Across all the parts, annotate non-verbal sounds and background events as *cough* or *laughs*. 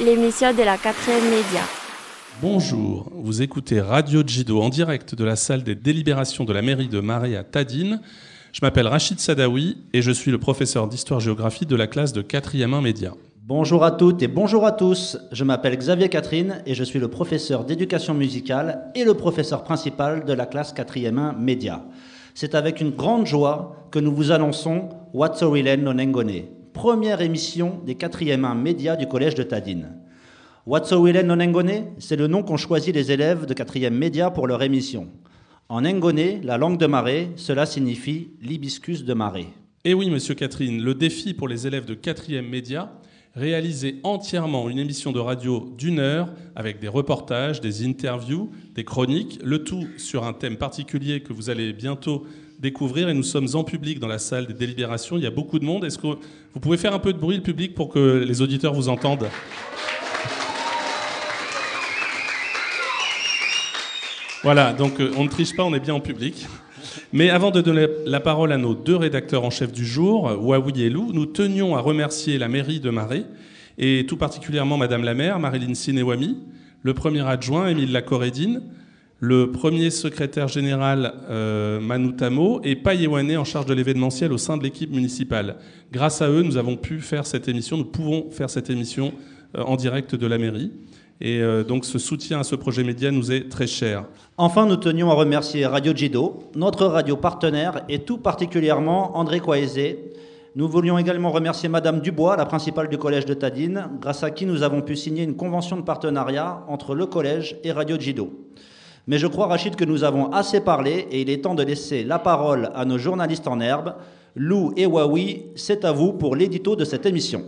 l'émission de la 4 média. Bonjour, vous écoutez Radio Jido en direct de la salle des délibérations de la mairie de Marais à Tadine. Je m'appelle Rachid Sadawi et je suis le professeur d'histoire-géographie de la classe de 4e 1 média. Bonjour à toutes et bonjour à tous. Je m'appelle Xavier Catherine et je suis le professeur d'éducation musicale et le professeur principal de la classe 4e 1 média. C'est avec une grande joie que nous vous annonçons What's Orilen Nonengone, première émission des 4e 1 médias du collège de Tadine. Watsowilen Nonengone, c'est le nom qu'ont choisi les élèves de 4e média pour leur émission. En Ngone, la langue de marée, cela signifie l'hibiscus de marée. Et eh oui, monsieur Catherine, le défi pour les élèves de 4e média, réaliser entièrement une émission de radio d'une heure avec des reportages, des interviews, des chroniques, le tout sur un thème particulier que vous allez bientôt découvrir. Et nous sommes en public dans la salle des délibérations. Il y a beaucoup de monde. Est-ce que vous pouvez faire un peu de bruit, le public, pour que les auditeurs vous entendent? Voilà, donc euh, on ne triche pas, on est bien en public. Mais avant de donner la parole à nos deux rédacteurs en chef du jour, Waoui et Lou, nous tenions à remercier la mairie de Marais, et tout particulièrement Madame la maire, Marilyn Sinewami, le premier adjoint, Émile Lacorédine, le premier secrétaire général euh, Manutamo et Payewane en charge de l'événementiel au sein de l'équipe municipale. Grâce à eux, nous avons pu faire cette émission, nous pouvons faire cette émission euh, en direct de la mairie. Et euh, donc ce soutien à ce projet média nous est très cher. Enfin, nous tenions à remercier Radio Jido, notre radio partenaire, et tout particulièrement André Coaizé. Nous voulions également remercier Madame Dubois, la principale du collège de Tadine, grâce à qui nous avons pu signer une convention de partenariat entre le collège et Radio Jido. Mais je crois, Rachid, que nous avons assez parlé et il est temps de laisser la parole à nos journalistes en herbe. Lou et Wawi, c'est à vous pour l'édito de cette émission.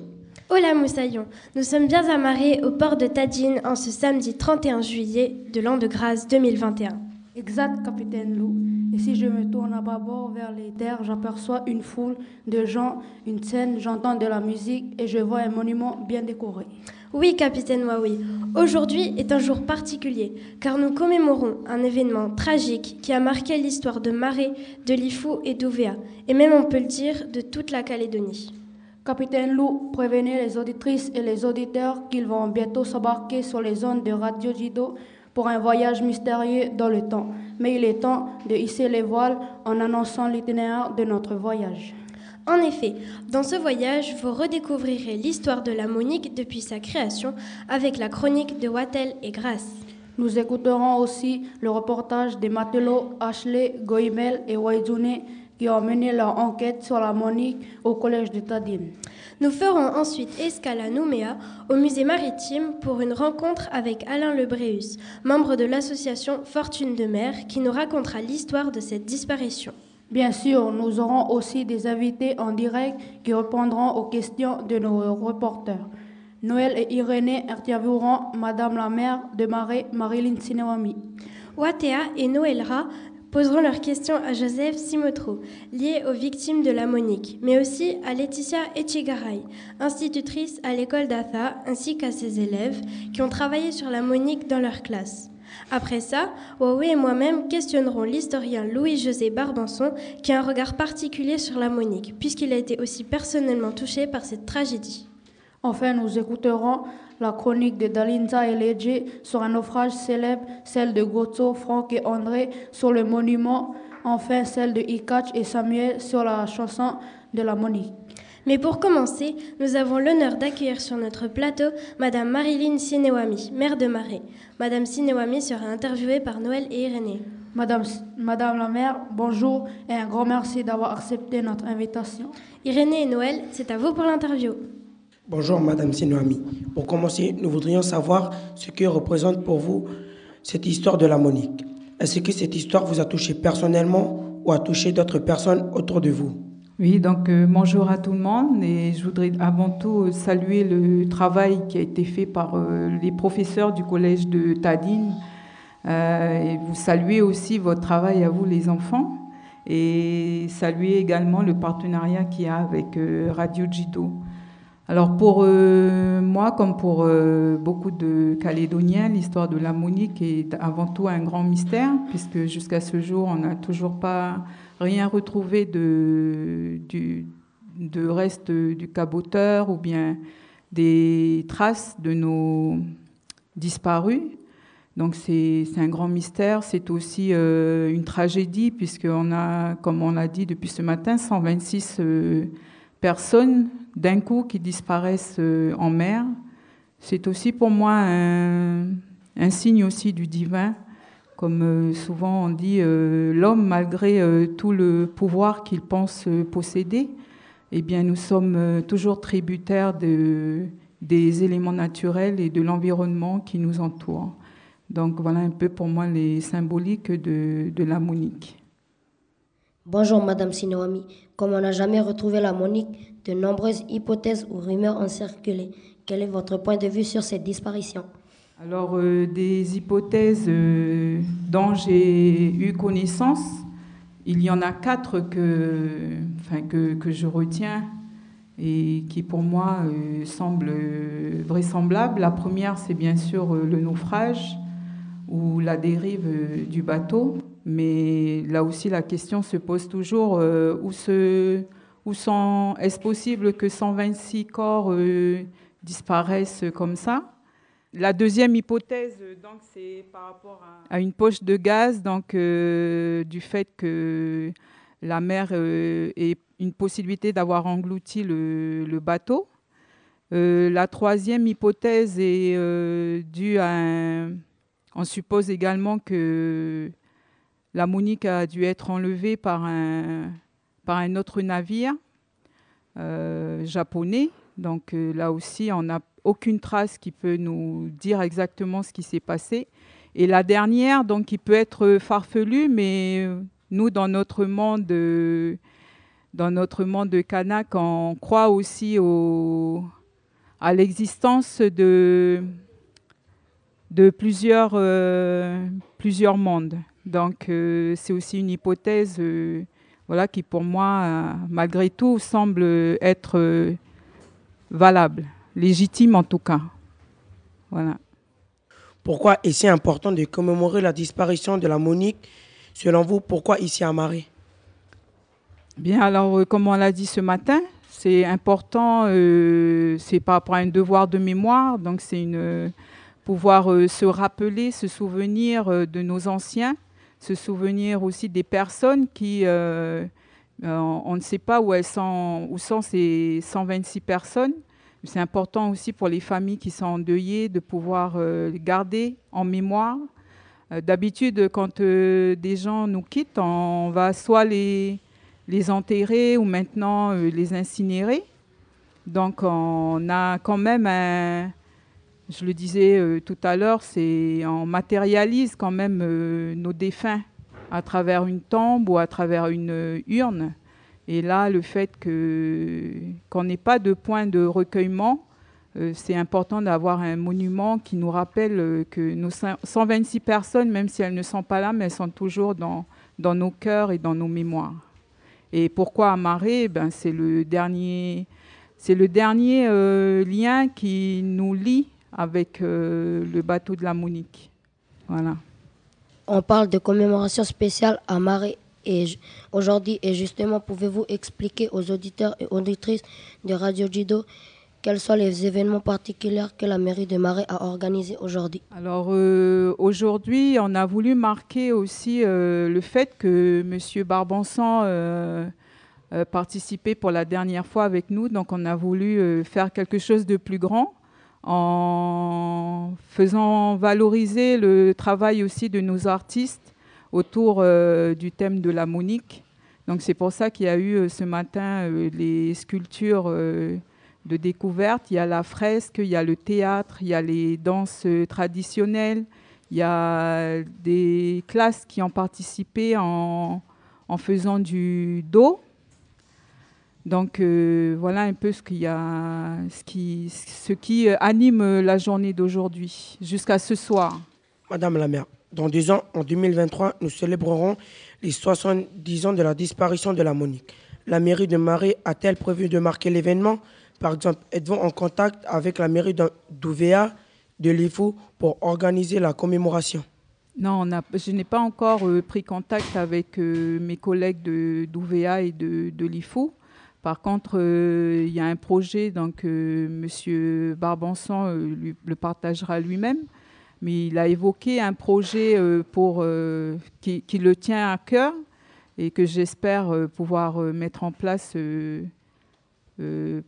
Hola Moussaillon, nous sommes bien amarrés au port de Tadine en ce samedi 31 juillet de l'an de grâce 2021. Exact, capitaine Lou. Et si je me tourne à bâbord vers les terres, j'aperçois une foule de gens, une scène, j'entends de la musique et je vois un monument bien décoré. Oui, capitaine Waoui. Aujourd'hui est un jour particulier, car nous commémorons un événement tragique qui a marqué l'histoire de Marais, de Lifou et d'Ouvéa, et même on peut le dire de toute la Calédonie. Capitaine Lou, prévenez les auditrices et les auditeurs qu'ils vont bientôt s'embarquer sur les zones de Radio Jido pour un voyage mystérieux dans le temps. Mais il est temps de hisser les voiles en annonçant l'itinéraire de notre voyage. En effet, dans ce voyage, vous redécouvrirez l'histoire de la Monique depuis sa création avec la chronique de Wattel et Grasse. Nous écouterons aussi le reportage des matelots Ashley, Goimel et Waizune qui ont mené leur enquête sur la Monique au collège de Tadine. Nous ferons ensuite escale à Nouméa, au musée maritime, pour une rencontre avec Alain Lebréus, membre de l'association Fortune de mer, qui nous racontera l'histoire de cette disparition. Bien sûr, nous aurons aussi des invités en direct qui répondront aux questions de nos reporters. Noël et Irénée intervieweront Madame la maire de Marais, Marilyn Sinewami. Watea et Noëlra poseront leurs questions à Joseph Simotro, lié aux victimes de la Monique, mais aussi à Laetitia Echegaray, institutrice à l'école d'Atha, ainsi qu'à ses élèves qui ont travaillé sur la Monique dans leur classe. Après ça, Huawei et moi-même questionnerons l'historien Louis-José Barbanson qui a un regard particulier sur la Monique, puisqu'il a été aussi personnellement touché par cette tragédie. Enfin, nous écouterons la chronique de Dalinza et Ledje sur un naufrage célèbre, celle de Gozo, Franck et André sur le monument, enfin celle de Ikach et Samuel sur la chanson de la Monique. Mais pour commencer, nous avons l'honneur d'accueillir sur notre plateau Madame Marilyn Sinewami, maire de Marais. Madame Sinewami sera interviewée par Noël et Irénée. Madame, Madame la maire, bonjour et un grand merci d'avoir accepté notre invitation. Irénée et Noël, c'est à vous pour l'interview. Bonjour Madame Sinouami. Pour commencer, nous voudrions savoir ce que représente pour vous cette histoire de la Monique. Est-ce que cette histoire vous a touché personnellement ou a touché d'autres personnes autour de vous? Oui, donc euh, bonjour à tout le monde et je voudrais avant tout euh, saluer le travail qui a été fait par euh, les professeurs du collège de Tadine et vous saluer aussi votre travail à vous les enfants et saluer également le partenariat qu'il y a avec Radio Jido. Alors pour euh, moi, comme pour euh, beaucoup de Calédoniens, l'histoire de la Monique est avant tout un grand mystère, puisque jusqu'à ce jour, on n'a toujours pas rien retrouvé de, de restes du caboteur ou bien des traces de nos disparus. Donc c'est un grand mystère, c'est aussi euh, une tragédie puisqu'on a, comme on l'a dit depuis ce matin, 126 euh, personnes d'un coup qui disparaissent euh, en mer. C'est aussi pour moi un, un, signe aussi du divin. Comme souvent on dit, l'homme, malgré tout le pouvoir qu'il pense posséder, eh bien nous sommes toujours tributaires de, des éléments naturels et de l'environnement qui nous entoure. Donc voilà un peu pour moi les symboliques de, de la monique. Bonjour Madame Sinoami. Comme on n'a jamais retrouvé la monique, de nombreuses hypothèses ou rumeurs ont circulé. Quel est votre point de vue sur cette disparition Alors euh, des hypothèses euh, dont j'ai eu connaissance, il y en a quatre que, je retiens et qui pour moi euh, semblent vraisemblables. La première, c'est bien sûr le naufrage ou la dérive du bateau. Mais là aussi, la question se pose toujours est-ce possible que 126 corps disparaissent comme ça? La deuxième hypothèse, donc, c'est par rapport à, une poche de gaz, donc du fait que la mer ait une possibilité d'avoir englouti le, bateau. la troisième hypothèse est due à un on suppose également que la Monique a dû être enlevée par un, par un autre navire euh, japonais. Donc euh, là aussi, on n'a aucune trace qui peut nous dire exactement ce qui s'est passé. Et la dernière, donc, qui peut être farfelue, mais nous, dans notre monde, dans notre monde de Kanak, on croit aussi au, à l'existence de, euh, plusieurs mondes. Donc euh, c'est aussi une hypothèse euh, voilà, qui pour moi, malgré tout, semble être valable, légitime en tout cas. Voilà. Pourquoi est ce important de commémorer la disparition de la Monique? Selon vous, pourquoi ici à Marais Bien, alors, comme on l'a dit ce matin, c'est important, c'est par rapport à un devoir de mémoire, donc c'est une pouvoir euh, se rappeler, se souvenir euh, de nos anciens, se souvenir aussi des personnes qui, euh, on ne sait pas où, elles sont, où sont ces 126 personnes. C'est important aussi pour les familles qui sont endeuillées de pouvoir garder en mémoire. D'habitude, quand des gens nous quittent, on va soit les, les enterrer ou maintenant les incinérer. Donc on a quand même un, je le disais euh, tout à l'heure, on matérialise quand même euh, nos défunts à travers une tombe ou à travers une euh, urne. Et là, le fait qu'on n'ait pas de point de recueillement, c'est important d'avoir un monument qui nous rappelle que nos 126 personnes, même si elles ne sont pas là, mais elles sont toujours dans, dans nos cœurs et dans nos mémoires. Et pourquoi Amaré ben, C'est le dernier, le dernier lien qui nous lie avec euh, le bateau de la Monique. Voilà. On parle de commémoration spéciale à Marais et aujourd'hui et justement pouvez-vous expliquer aux auditeurs et auditrices de Radio Jido quels sont les événements particuliers que la mairie de Marais a organisés aujourd'hui? Alors euh, aujourd'hui, on a voulu marquer aussi euh, le fait que M. Barbansan participait pour la dernière fois avec nous, donc on a voulu faire quelque chose de plus grand en faisant valoriser le travail aussi de nos artistes autour euh, du thème de la monique. Donc c'est pour ça qu'il y a eu euh, ce matin euh, les sculptures de découverte, il y a la fresque, il y a le théâtre, il y a les danses traditionnelles, il y a des classes qui ont participé en, faisant du dos, donc voilà un peu ce, qui, ce, qui, ce qui anime la journée d'aujourd'hui jusqu'à ce soir. Madame la maire, dans deux ans, en 2023, nous célébrerons les 70 ans de la disparition de la Monique. La mairie de Marais a-t-elle prévu de marquer l'événement? Par exemple, êtes-vous en contact avec la mairie d'Ouvéa, de l'IFO, pour organiser la commémoration? Non, je n'ai pas encore euh, pris contact avec mes collègues d'Ouvéa et de, de l'IFO. Par contre, il y a un projet, donc Monsieur Barbançon le partagera lui-même, mais il a évoqué un projet pour, qui, qui, le tient à cœur et que j'espère pouvoir mettre en place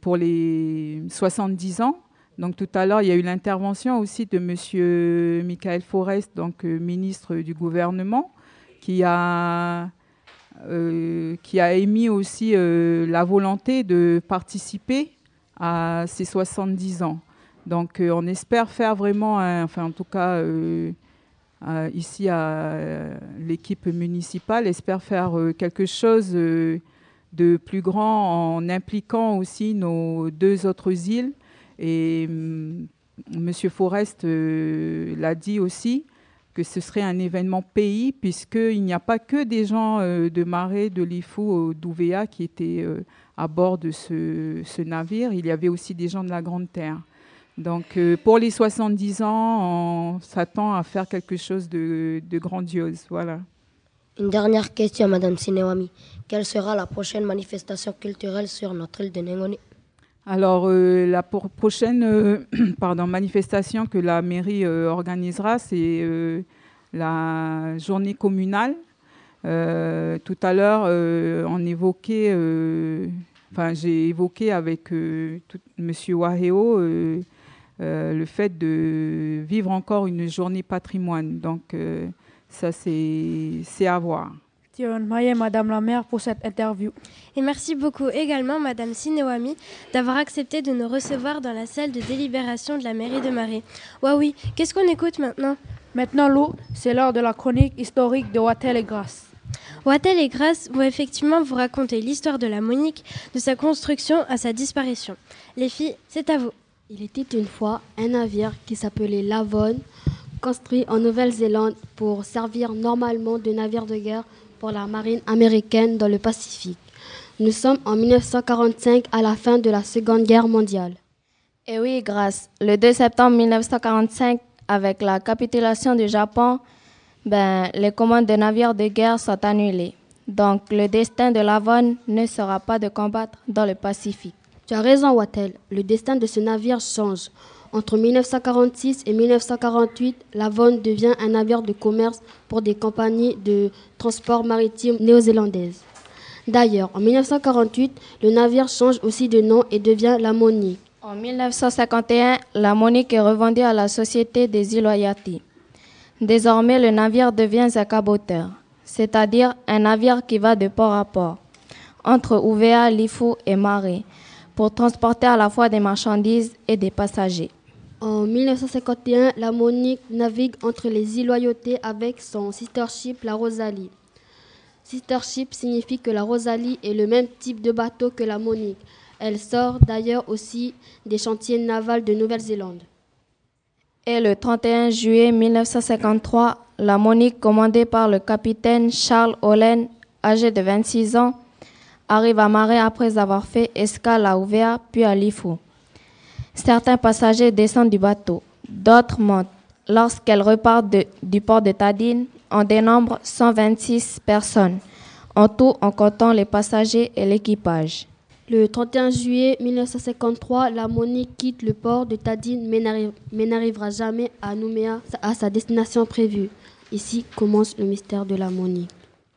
pour les 70 ans. Donc tout à l'heure, il y a eu l'intervention aussi de M. Michael Forest, donc euh, ministre du gouvernement, qui a, euh, qui a émis aussi euh, la volonté de participer à ces 70 ans. Donc on espère faire vraiment, enfin en tout cas ici à l'équipe municipale, espère faire quelque chose de plus grand en impliquant aussi nos deux autres îles et M. Forest euh, l'a dit aussi, que ce serait un événement pays, puisqu'il n'y a pas que des gens euh, de Marais, de Lifou, d'Ouvéa qui étaient euh, à bord de ce, navire. Il y avait aussi des gens de la Grande Terre. Donc pour les 70 ans, on s'attend à faire quelque chose de, grandiose. Voilà. Une dernière question, Madame Sinewami. Quelle sera la prochaine manifestation culturelle sur notre île de Nengoni alors, euh, la prochaine euh, *clears throat* pardon, manifestation que la mairie euh, organisera, c'est la journée communale. tout à l'heure, on évoquait, enfin, j'ai évoqué avec M. Waheo le fait de vivre encore une journée patrimoine. Donc, ça, c'est à voir. Madame la maire, pour cette interview. Et merci beaucoup également, Madame Sinewami, d'avoir accepté de nous recevoir dans la salle de délibération de la mairie de Marais. oui, qu'est-ce qu'on écoute maintenant? Maintenant, Lou, c'est l'heure de la chronique historique de Wattel et Grasse. Wattel et Grasse vont effectivement vous raconter l'histoire de la Monique, de sa construction à sa disparition. Les filles, c'est à vous. Il était une fois un navire qui s'appelait Lavonne, construit en Nouvelle-Zélande pour servir normalement de navire de guerre pour la marine américaine dans le Pacifique. Nous sommes en 1945 à la fin de la Seconde Guerre mondiale. Et oui, grâce. Le 2 septembre 1945, avec la capitulation du Japon, ben, les commandes de navires de guerre sont annulées. Donc le destin de l'Avon ne sera pas de combattre dans le Pacifique. Tu as raison, Wattel. Le destin de ce navire change. Entre 1946 et 1948, l'Avon devient un navire de commerce pour des compagnies de transport maritime néo-zélandaises. D'ailleurs, en 1948, le navire change aussi de nom et devient la Monique. En 1951, la Monique est revendue à la Société des îles. Désormais, le navire devient un caboteur, c'est-à-dire un navire qui va de port à port, entre Ouvéa, Lifou et Marais, pour transporter à la fois des marchandises et des passagers. En 1951, la Monique navigue entre les îles Loyauté avec son sister ship, la Rosalie. Sister ship signifie que la Rosalie est le même type de bateau que la Monique. Elle sort d'ailleurs aussi des chantiers navals de Nouvelle-Zélande. Et le 31 juillet 1953, la Monique, commandée par le capitaine Charles Hollen, âgé de 26 ans, arrive à Marais après avoir fait escale à Ouvea puis à Lifou. Certains passagers descendent du bateau, d'autres montent. Lorsqu'elle repart du port de Tadine, on dénombre 126 personnes, en tout en comptant les passagers et l'équipage. Le 31 juillet 1953, la Monique quitte le port de Tadine mais n'arrivera jamais à Nouméa, à sa destination prévue. Ici commence le mystère de la Monique.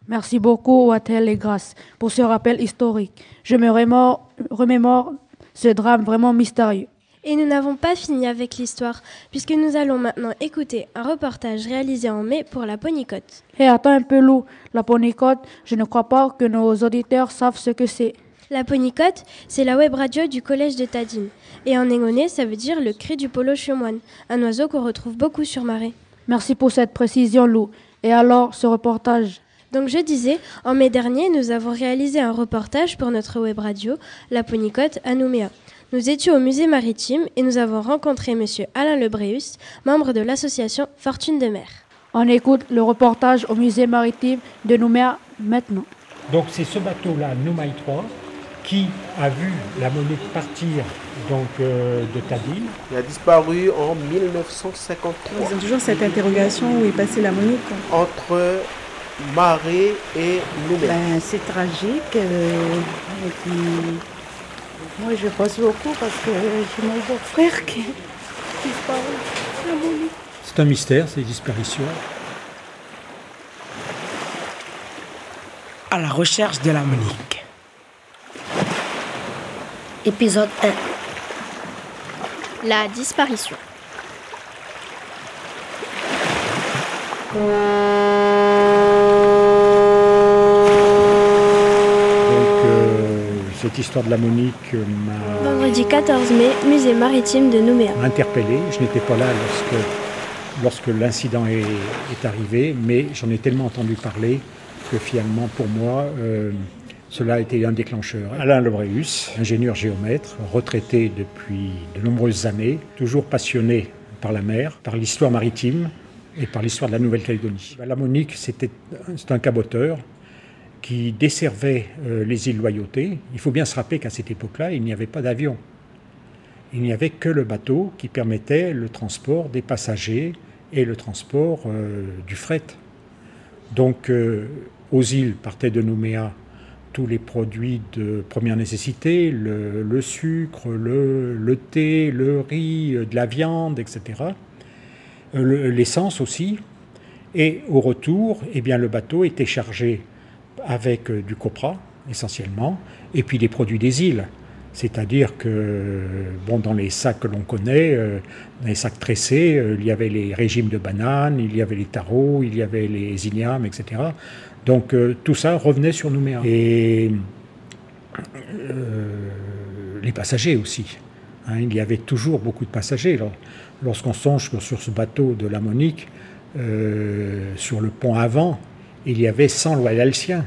Merci beaucoup, Wattel et Grasse, pour ce rappel historique. Je me remémore ce drame vraiment mystérieux. Et nous n'avons pas fini avec l'histoire, puisque nous allons maintenant écouter un reportage réalisé en mai pour la Ponicote. Hé, attends un peu, Lou. La Ponicote, je ne crois pas que nos auditeurs savent ce que c'est. La Ponicote, c'est la web radio du collège de Tadine. Et en engoné, ça veut dire le cri du polo chiomoine, un oiseau qu'on retrouve beaucoup sur marée. Merci pour cette précision, Lou. Et alors, ce reportage? Donc je disais, en mai dernier, nous avons réalisé un reportage pour notre web radio, La Ponicote à Nouméa. Nous étions au musée maritime et nous avons rencontré M. Alain Lebréus, membre de l'association Fortune de mer. On écoute le reportage au musée maritime de Nouméa maintenant. Donc c'est ce bateau-là, Nouméa 3, qui a vu la Monique partir donc, euh, de Tadine. Il a disparu en 1953. Ils ont toujours cette interrogation où est passée la Monique Entre Marée et Nouméa ben, C'est tragique. Euh, et puis, moi, je pense beaucoup parce que j'ai mon beau-frère qui disparaît. C'est un mystère, ces disparitions. À la recherche de la Monique. Épisode 1. La disparition. Cette histoire de la Monique m'a. Vendredi 14 mai, musée maritime de Nouméa. Interpellé. Je n'étais pas là lorsque, lorsque l'incident est, est, arrivé, mais j'en ai tellement entendu parler que finalement, pour moi, euh, cela a été un déclencheur. Alain Lebreus, ingénieur géomètre, retraité depuis de nombreuses années, toujours passionné par la mer, par l'histoire maritime et par l'histoire de la Nouvelle-Calédonie. La Monique, c'est un caboteur qui desservait euh, les îles Loyauté. Il faut bien se rappeler qu'à cette époque-là, il n'y avait pas d'avion. Il n'y avait que le bateau qui permettait le transport des passagers et le transport euh, du fret. Donc, euh, aux îles partaient de Nouméa tous les produits de première nécessité, le, sucre, le, thé, le riz, de la viande, etc. L'essence aussi. Et au retour, eh bien, le bateau était chargé avec euh, du copra essentiellement, et puis des produits des îles. C'est-à-dire que bon, dans les sacs que l'on connaît, euh, dans les sacs tressés, euh, il y avait les régimes de bananes, il y avait les tarots, il y avait les ignames, etc. Donc tout ça revenait sur Nouméa. Et les passagers aussi. Hein, il y avait toujours beaucoup de passagers. Lorsqu'on songe sur ce bateau de la Monique, sur le pont avant, il y avait 100 loyalciens.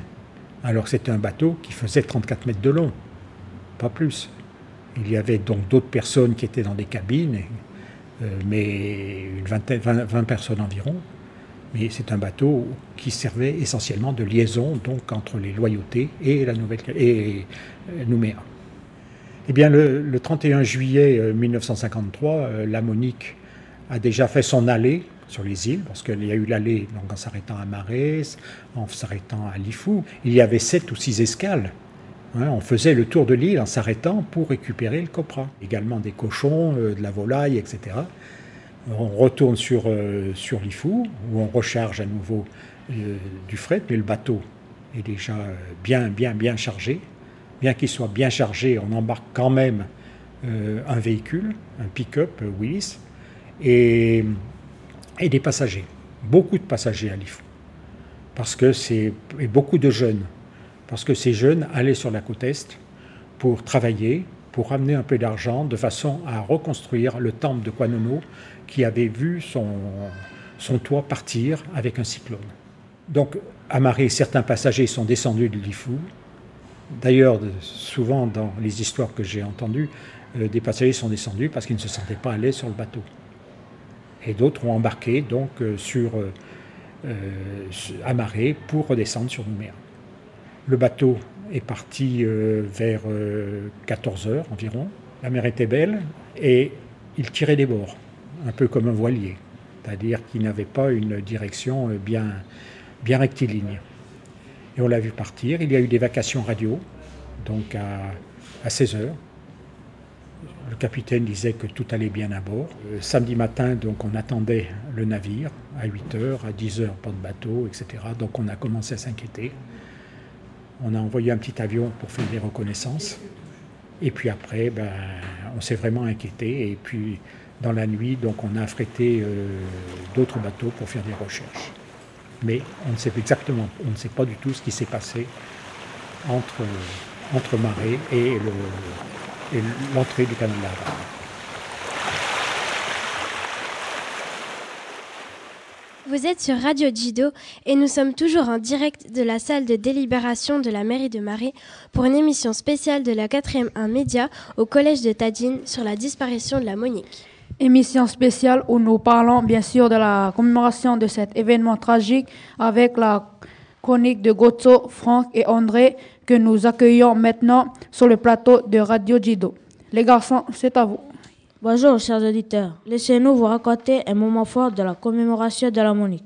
Alors c'était un bateau qui faisait 34 mètres de long, pas plus. Il y avait donc d'autres personnes qui étaient dans des cabines, euh, mais une vingtaine, 20, personnes environ. Mais c'est un bateau qui servait essentiellement de liaison donc entre les loyautés et la Nouvelle et euh, Nouméa. Eh bien, le, le 31 juillet 1953, euh, la Monique a déjà fait son allée sur les îles, parce qu'il y a eu l'allée en s'arrêtant à Marès, en s'arrêtant à Lifou. Il y avait sept ou six escales. Hein. on faisait le tour de l'île en s'arrêtant pour récupérer le copra. Également des cochons, euh, de la volaille, etc. On retourne sur, euh, sur Lifou, où on recharge à nouveau euh, du fret, mais le bateau est déjà bien, bien, bien chargé. Bien qu'il soit bien chargé, on embarque quand même un véhicule, un pick-up Willis. Et et des passagers. Beaucoup de passagers à Lifou. Parce que. Et beaucoup de jeunes. Parce que ces jeunes allaient sur la côte Est pour travailler, pour ramener un peu d'argent, de façon à reconstruire le temple de Kwanono qui avait vu son, toit partir avec un cyclone. Donc, à Marais, certains passagers sont descendus de Lifou. D'ailleurs, souvent dans les histoires que j'ai entendues, euh, des passagers sont descendus parce qu'ils ne se sentaient pas l'aise sur le bateau et d'autres ont embarqué donc euh, sur euh, euh pour redescendre sur Nouméa. Le bateau est parti vers 14 heures environ. La mer était belle et il tirait des bords, un peu comme un voilier, c'est-à-dire qu'il n'avait pas une direction bien, bien rectiligne. Et on l'a vu partir. Il y a eu des vacations radio, donc à, à 16 heures. Le capitaine disait que tout allait bien à bord. Euh, samedi matin, donc, on attendait le navire à 8 heures, à 10 heures, pas de bateau, etc. Donc, on a commencé à s'inquiéter. On a envoyé un petit avion pour faire des reconnaissances. Et puis après, ben, on s'est vraiment inquiété. Et puis, dans la nuit, donc, on a affrété euh, d'autres bateaux pour faire des recherches. Mais on ne sait exactement, on ne sait pas du tout ce qui s'est passé entre, entre Marais et le, et l'entrée du canal Vous êtes sur Radio Jido et nous sommes toujours en direct de la salle de délibération de la mairie de Marais pour une émission spéciale de la 4e 1 Média au collège de Tadine sur la disparition de la Monique. Émission spéciale où nous parlons bien sûr de la commémoration de cet événement tragique avec la chronique de Gotzo, Franck et André que nous accueillons maintenant sur le plateau de Radio Jido. Les garçons, c'est à vous. Bonjour chers auditeurs, laissez-nous vous raconter un moment fort de la commémoration de la Monique.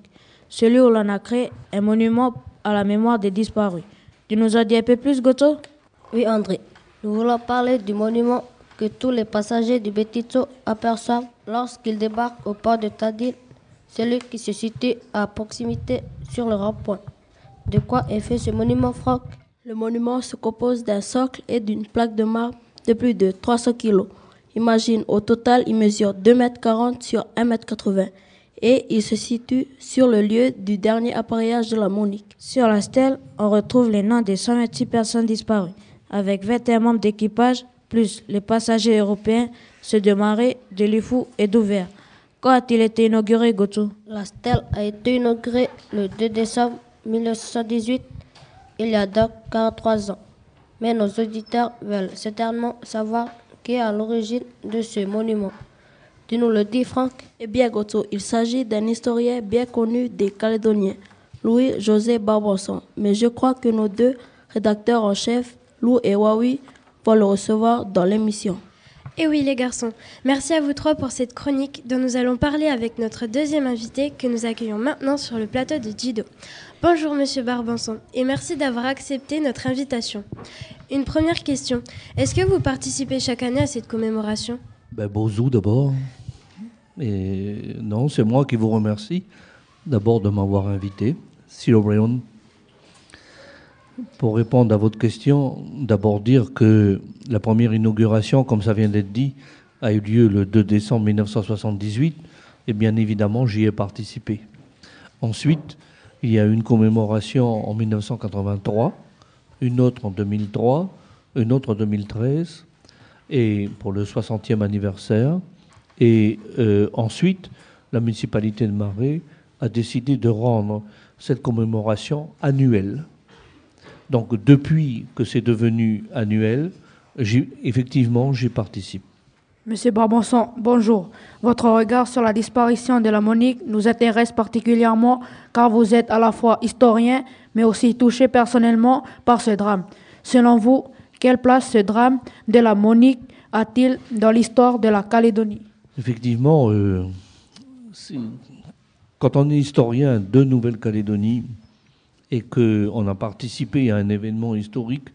celui où l'on a créé un monument à la mémoire des disparus. Tu nous en dis un peu plus, Goto? Oui, André. Nous voulons parler du monument que tous les passagers du Betito aperçoivent lorsqu'ils débarquent au port de Tadil, celui qui se situe à proximité sur le rond-point. De quoi est fait ce monument, Franck? Le monument se compose d'un socle et d'une plaque de marbre de plus de 300 kg. Imagine, au total, il mesure 2,40 m sur 1,80 m et il se situe sur le lieu du dernier appareillage de la Monique. Sur la stèle, on retrouve les noms des 128 personnes disparues, avec 21 membres d'équipage, plus les passagers européens, ceux de Marais, de Lifou et d'Ouvert. Quand a-t-il été inauguré, Goto? La stèle a été inaugurée le 2 décembre 1918, il y a donc 43 ans. Mais nos auditeurs veulent certainement savoir qui est à l'origine de ce monument. Tu nous le dis, Franck Eh bien, Goto, il s'agit d'un historien bien connu des Calédoniens, Louis-José Barbosson. Mais je crois que nos deux rédacteurs en chef, Lou et Wawi, vont le recevoir dans l'émission. Et eh oui les garçons, merci à vous trois pour cette chronique dont nous allons parler avec notre deuxième invité que nous accueillons maintenant sur le plateau de Jido. Bonjour Monsieur Barbanson et merci d'avoir accepté notre invitation. Une première question, est-ce que vous participez chaque année à cette commémoration? Ben, Bonjour d'abord. Et non, c'est moi qui vous remercie d'abord de m'avoir invité. Brion. Pour répondre à votre question, d'abord dire que la première inauguration, comme ça vient d'être dit, a eu lieu le 2 décembre 1978 et bien évidemment j'y ai participé. Ensuite, il y a une commémoration en 1983, une autre en 2003, une autre en 2013 et pour le 60e anniversaire. Et euh, ensuite, la municipalité de Marais a décidé de rendre cette commémoration annuelle. Donc depuis que c'est devenu annuel, effectivement, j'y participe. Monsieur Barbanson, bonjour. Votre regard sur la disparition de la Monique nous intéresse particulièrement car vous êtes à la fois historien mais aussi touché personnellement par ce drame. Selon vous, quelle place ce drame de la Monique a-t-il dans l'histoire de la Calédonie? Effectivement, euh, quand on est historien de Nouvelle-Calédonie, et qu'on a participé à un événement historique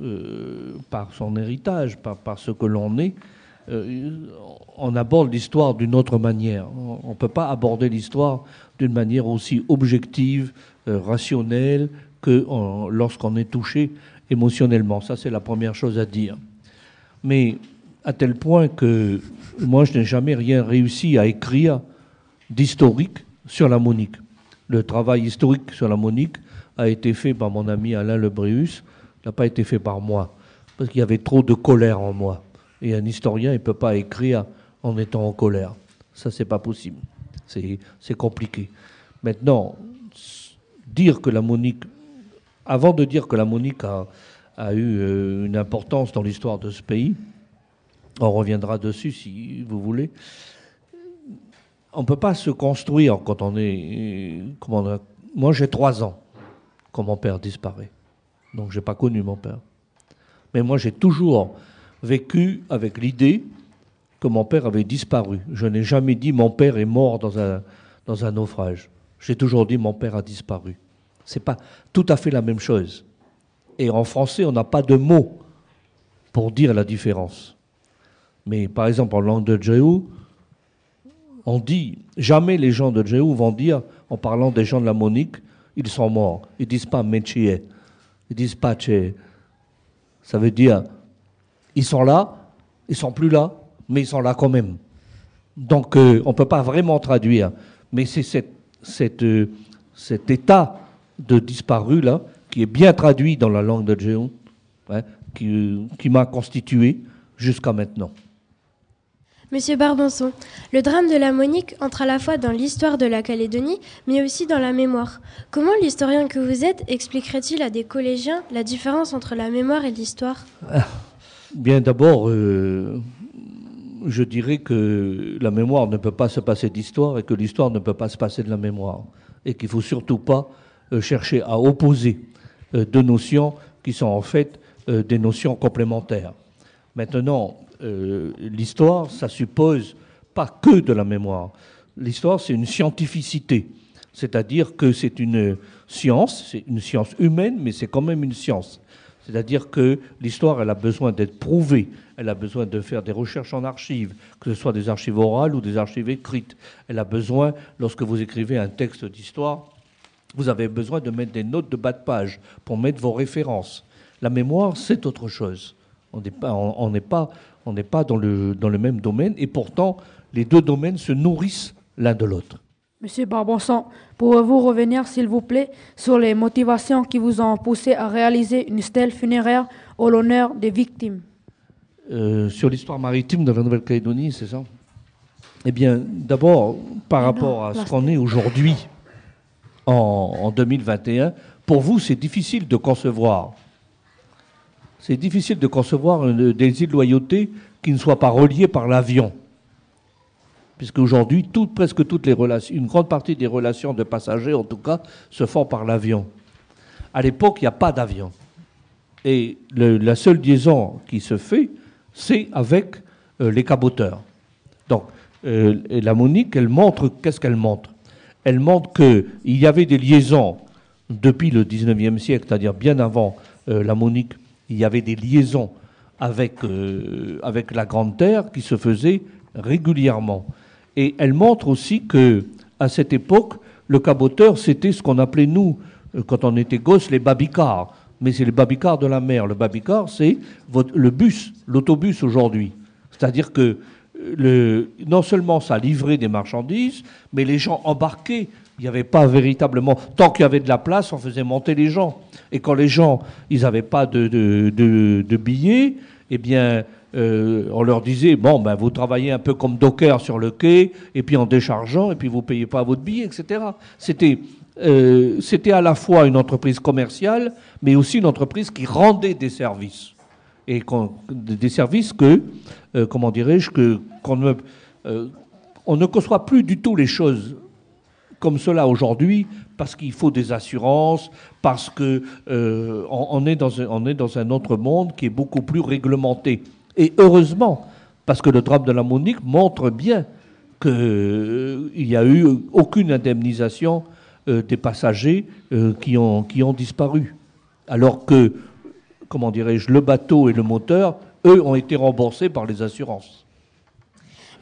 euh, par son héritage, par, par ce que l'on est, euh, on aborde l'histoire d'une autre manière. On ne peut pas aborder l'histoire d'une manière aussi objective, euh, rationnelle, que lorsqu'on est touché émotionnellement. Ça, c'est la première chose à dire. Mais à tel point que moi, je n'ai jamais rien réussi à écrire d'historique sur la Monique. Le travail historique sur la Monique a été fait par mon ami Alain Lebréus, n'a pas été fait par moi, parce qu'il y avait trop de colère en moi. Et un historien, il ne peut pas écrire en étant en colère. Ça, c'est pas possible. C'est compliqué. Maintenant, dire que la Monique, avant de dire que la Monique a, a eu euh, une importance dans l'histoire de ce pays, on reviendra dessus si vous voulez. On ne peut pas se construire quand on est. Comment moi, j'ai trois ans quand mon père disparaît. Donc je n'ai pas connu mon père. Mais moi j'ai toujours vécu avec l'idée que mon père avait disparu. Je n'ai jamais dit mon père est mort dans un, dans un naufrage. J'ai toujours dit mon père a disparu. Ce n'est pas tout à fait la même chose. Et en français, on n'a pas de mots pour dire la différence. Mais par exemple, en langue de Jéhu, on dit, jamais les gens de Jéhu vont dire, en parlant des gens de la Monique, ils sont morts. Ils disent pas métier. Ils disent pas tché. Ça veut dire, ils sont là, ils sont plus là, mais ils sont là quand même. Donc, euh, on ne peut pas vraiment traduire. Mais c'est cette, euh, cet état de disparu là, qui est bien traduit dans la langue de Jéon, hein, qui, qui m'a constitué jusqu'à maintenant. Monsieur Barbanson, le drame de la Monique entre à la fois dans l'histoire de la Calédonie, mais aussi dans la mémoire. Comment l'historien que vous êtes expliquerait-il à des collégiens la différence entre la mémoire et l'histoire? *laughs* Bien d'abord, euh, je dirais que la mémoire ne peut pas se passer d'histoire et que l'histoire ne peut pas se passer de la mémoire. Et qu'il ne faut surtout pas euh, chercher à opposer euh, deux notions qui sont en fait des notions complémentaires. Maintenant, l'histoire, ça suppose pas que de la mémoire. L'histoire, c'est une scientificité. C'est-à-dire que c'est une science, c'est une science humaine, mais c'est quand même une science. C'est-à-dire que l'histoire, elle a besoin d'être prouvée, elle a besoin de faire des recherches en archives, que ce soit des archives orales ou des archives écrites. Elle a besoin, lorsque vous écrivez un texte d'histoire, vous avez besoin de mettre des notes de bas de page pour mettre vos références. La mémoire, c'est autre chose. On n'est pas, on n'est pas, on n'est pas dans le, dans le même domaine, et pourtant, les deux domaines se nourrissent l'un de l'autre. Monsieur Barbonson, pouvez-vous revenir, s'il vous plaît, sur les motivations qui vous ont poussé à réaliser une stèle funéraire au l'honneur des victimes? Euh, sur l'histoire maritime de la Nouvelle-Calédonie, c'est ça? Eh bien, d'abord, par rapport à ce qu'on est aujourd'hui, en, en 2021, pour vous, c'est difficile de concevoir. C'est difficile de concevoir une- des îles de loyauté qui ne soient pas reliées par l'avion. Puisque aujourd'hui, presque toutes les relations, une grande partie des relations de passagers, en tout cas, se font par l'avion. À l'époque, il n'y a pas d'avion. Et la seule liaison qui se fait, c'est avec euh, les caboteurs. Donc, euh, la Monique, elle montre, qu'est-ce qu'elle montre? Elle montre qu'il y avait des liaisons depuis le 19e siècle, c'est-à-dire bien avant euh, la Monique, il y avait des liaisons avec, avec la Grande Terre qui se faisaient régulièrement. Et elle montre aussi que à cette époque, le caboteur, c'était ce qu'on appelait, nous, euh, quand on était gosses, les babicars. Mais c'est les babicars de la mer. Le babicar, c'est le bus, l'autobus aujourd'hui. C'est-à-dire que euh, non seulement ça livrait des marchandises, mais les gens embarquaient. Il n'y avait pas véritablement. Tant qu'il y avait de la place, on faisait monter les gens. Et quand les gens, ils n'avaient pas de billets, eh bien, euh, on leur disait bon, ben, vous travaillez un peu comme docker sur le quai, et puis en déchargeant, et puis vous payez pas votre billet, etc. C'était euh, c'était à la fois une entreprise commerciale, mais aussi une entreprise qui rendait des services et des services que, euh, comment dirais-je, que qu'on ne, on ne conçoit plus du tout les choses comme cela aujourd'hui parce qu'il faut des assurances, parce que est dans un, on est dans un autre monde qui est beaucoup plus réglementé. Et heureusement, parce que le drame de la Monique montre bien qu'il n'y a eu aucune indemnisation euh, des passagers euh, qui, ont, qui ont disparu. Alors que, comment dirais-je, le bateau et le moteur, eux, ont été remboursés par les assurances.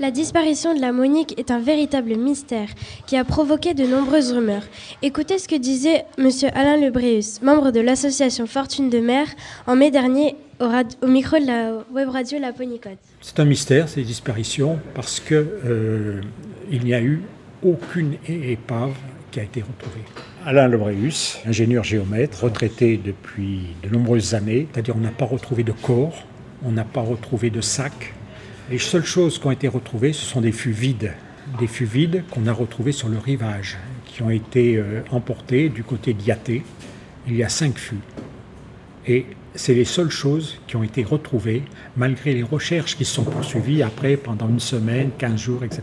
La disparition de la Monique est un véritable mystère qui a provoqué de nombreuses rumeurs. Écoutez ce que disait M. Alain Lebréus, membre de l'association Fortune de Mer, en mai dernier au, micro de la web radio La Ponicote. C'est un mystère, ces disparitions, parce que euh, n'y a eu aucune épave qui a été retrouvée. Alain Lebréus, ingénieur géomètre, retraité depuis de nombreuses années, c'est-à-dire on n'a pas retrouvé de corps, on n'a pas retrouvé de sac. Les seules choses qui ont été retrouvées, ce sont des fûts vides, des fûts vides qu'on a retrouvés sur le rivage, qui ont été euh, emportés du côté d'Yaté. Il y a cinq fûts. Et c'est les seules choses qui ont été retrouvées, malgré les recherches qui se sont poursuivies après pendant une semaine, 15 jours, etc.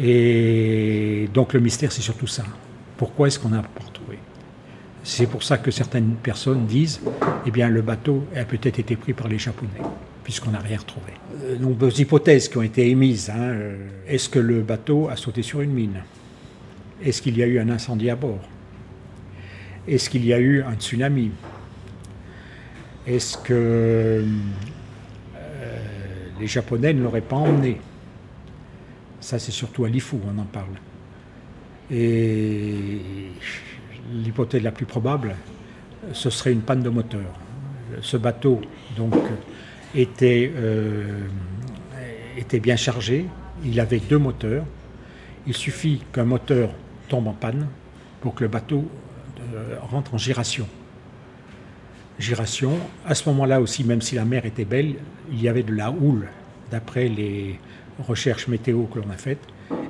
Et donc le mystère, c'est surtout ça. Pourquoi est-ce qu'on n'a pas retrouvé? C'est pour ça que certaines personnes disent, eh bien, le bateau a peut-être été pris par les Japonais, puisqu'on n'a rien retrouvé. Euh, nombreuses hypothèses qui ont été émises. hein. Euh, Est-ce que le bateau a sauté sur une mine? Est-ce qu'il y a eu un incendie à bord? Est-ce qu'il y a eu un tsunami? Est-ce que euh, les Japonais ne l'auraient pas emmené? Ça, c'est surtout à Lifou, on en parle. Et l'hypothèse la plus probable, ce serait une panne de moteur. Ce bateau, donc, était, euh, bien chargé. Il avait deux moteurs. Il suffit qu'un moteur tombe en panne pour que le bateau rentre en giration. Giration. À ce moment-là aussi, même si la mer était belle, il y avait de la houle, d'après les recherches météo que l'on a faites.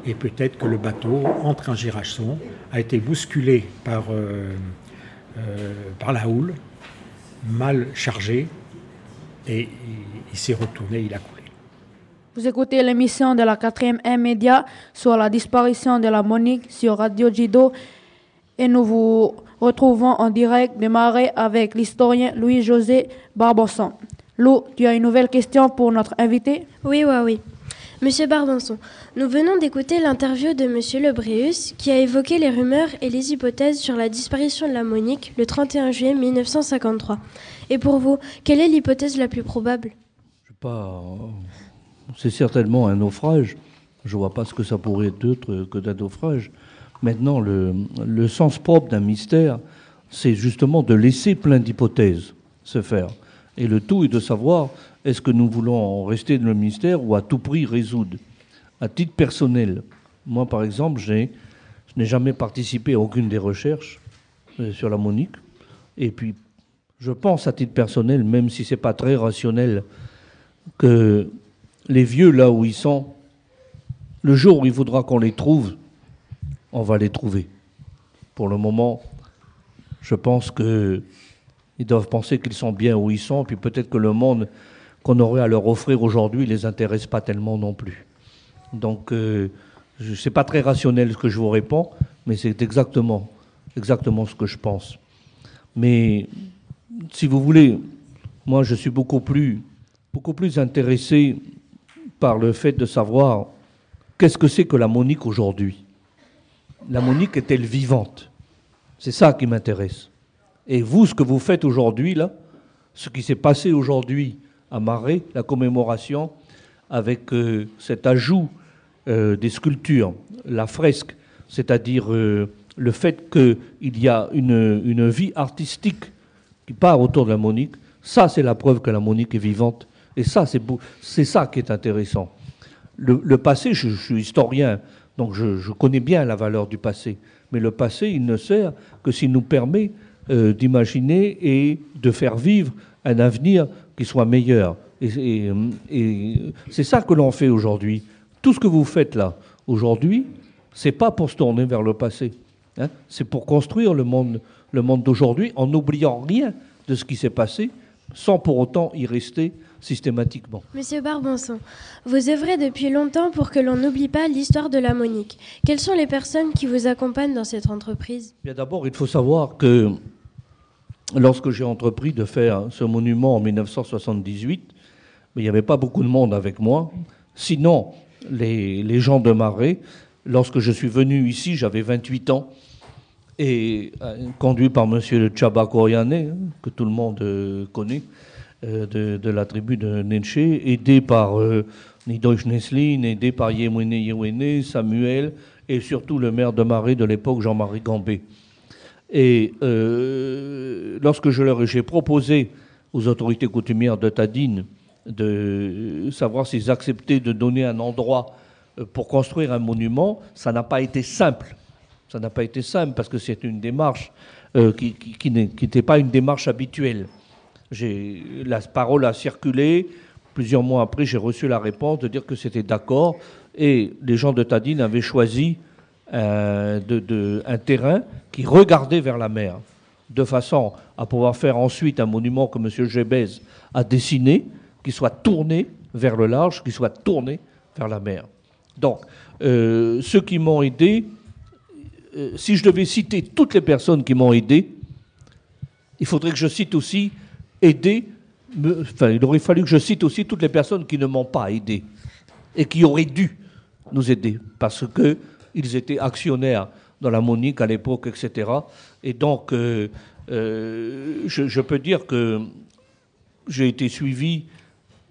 Et peut-être que le bateau, entre en giration, a été bousculé par, euh, euh, par la houle, mal chargé, et il, s'est retourné, il a coulé. Vous écoutez l'émission de la 4e M Média sur la disparition de la Monique sur Radio Jido et nous vous retrouvons en direct de Marais avec l'historien Louis-José Barbosson. Lou, tu as une nouvelle question pour notre invité? Oui, oui, oui. Monsieur Barbanson, nous venons d'écouter l'interview de Monsieur Lebréus qui a évoqué les rumeurs et les hypothèses sur la disparition de la Monique le 31 juillet 1953. Et pour vous, quelle est l'hypothèse la plus probable? Pas. C'est certainement un naufrage. Je ne vois pas ce que ça pourrait être d'autre que d'un naufrage. Maintenant, le, sens propre d'un mystère, c'est justement de laisser plein d'hypothèses se faire. Et le tout est de savoir est-ce que nous voulons rester dans le mystère ou à tout prix résoudre. À titre personnel, moi par exemple, je n'ai jamais participé à aucune des recherches euh, sur la Monique. Et puis, je pense à titre personnel, même si ce n'est pas très rationnel, que les vieux, là où ils sont, le jour où il faudra qu'on les trouve, on va les trouver. Pour le moment, je pense qu'ils doivent penser qu'ils sont bien où ils sont, puis peut-être que le monde qu'on aurait à leur offrir aujourd'hui ne les intéresse pas tellement non plus. Donc, euh, ce n'est pas très rationnel ce que je vous réponds, mais c'est exactement, exactement ce que je pense. Mais si vous voulez, moi je suis beaucoup plus beaucoup plus intéressé par le fait de savoir qu'est-ce que c'est que la Monique aujourd'hui. La Monique est-elle vivante? C'est ça qui m'intéresse. Et vous, ce que vous faites aujourd'hui, là, ce qui s'est passé aujourd'hui à Marais, la commémoration, avec euh, cet ajout euh, des sculptures, la fresque, c'est-à-dire euh, le fait qu'il y a une, une vie artistique qui part autour de la Monique, ça c'est la preuve que la Monique est vivante et ça, c'est ça qui est intéressant. Le, passé, je, suis historien, donc je, connais bien la valeur du passé. Mais le passé, il ne sert que s'il nous permet euh, d'imaginer et de faire vivre un avenir qui soit meilleur. Et, c'est ça que l'on fait aujourd'hui. Tout ce que vous faites là, aujourd'hui, c'est pas pour se tourner vers le passé. Hein. c'est pour construire le monde, le monde d'aujourd'hui en n'oubliant rien de ce qui s'est passé, sans pour autant y rester systématiquement. Monsieur Barbanson, vous œuvrez depuis longtemps pour que l'on n'oublie pas l'histoire de la Monique. Quelles sont les personnes qui vous accompagnent dans cette entreprise? Bien d'abord, il faut savoir que lorsque j'ai entrepris de faire ce monument en 1978, il n'y avait pas beaucoup de monde avec moi. Sinon, les, gens de Marais, lorsque je suis venu ici, j'avais 28 ans, et euh, conduit par M. Chaba Koryane, hein, que tout le monde euh, connaît, euh, de, la tribu de Nenche, aidé par euh, Neslin, aidé par Yewene Yewene, Samuel, et surtout le maire de Marais de l'époque, Jean-Marie Gambé. Et euh, lorsque je leur j'ai proposé aux autorités coutumières de Tadine de savoir s'ils acceptaient de donner un endroit pour construire un monument, ça n'a pas été simple. Ça n'a pas été simple parce que c'est une démarche qui, qui n'était pas une démarche habituelle la parole a circulé. Plusieurs mois après, j'ai reçu la réponse de dire que c'était d'accord. Et les gens de Tadine avaient choisi euh, de, un terrain qui regardait vers la mer, de façon à pouvoir faire ensuite un monument que M. Gébez a dessiné, qui soit tourné vers le large, qui soit tourné vers la mer. Donc, euh, ceux qui m'ont aidé, euh, si je devais citer toutes les personnes qui m'ont aidé, il faudrait que je cite aussi aider, enfin, il aurait fallu que je cite aussi toutes les personnes qui ne m'ont pas aidé et qui auraient dû nous aider parce qu'ils étaient actionnaires dans la Monique à l'époque, etc. Et donc, euh, euh, je, peux dire que j'ai été suivi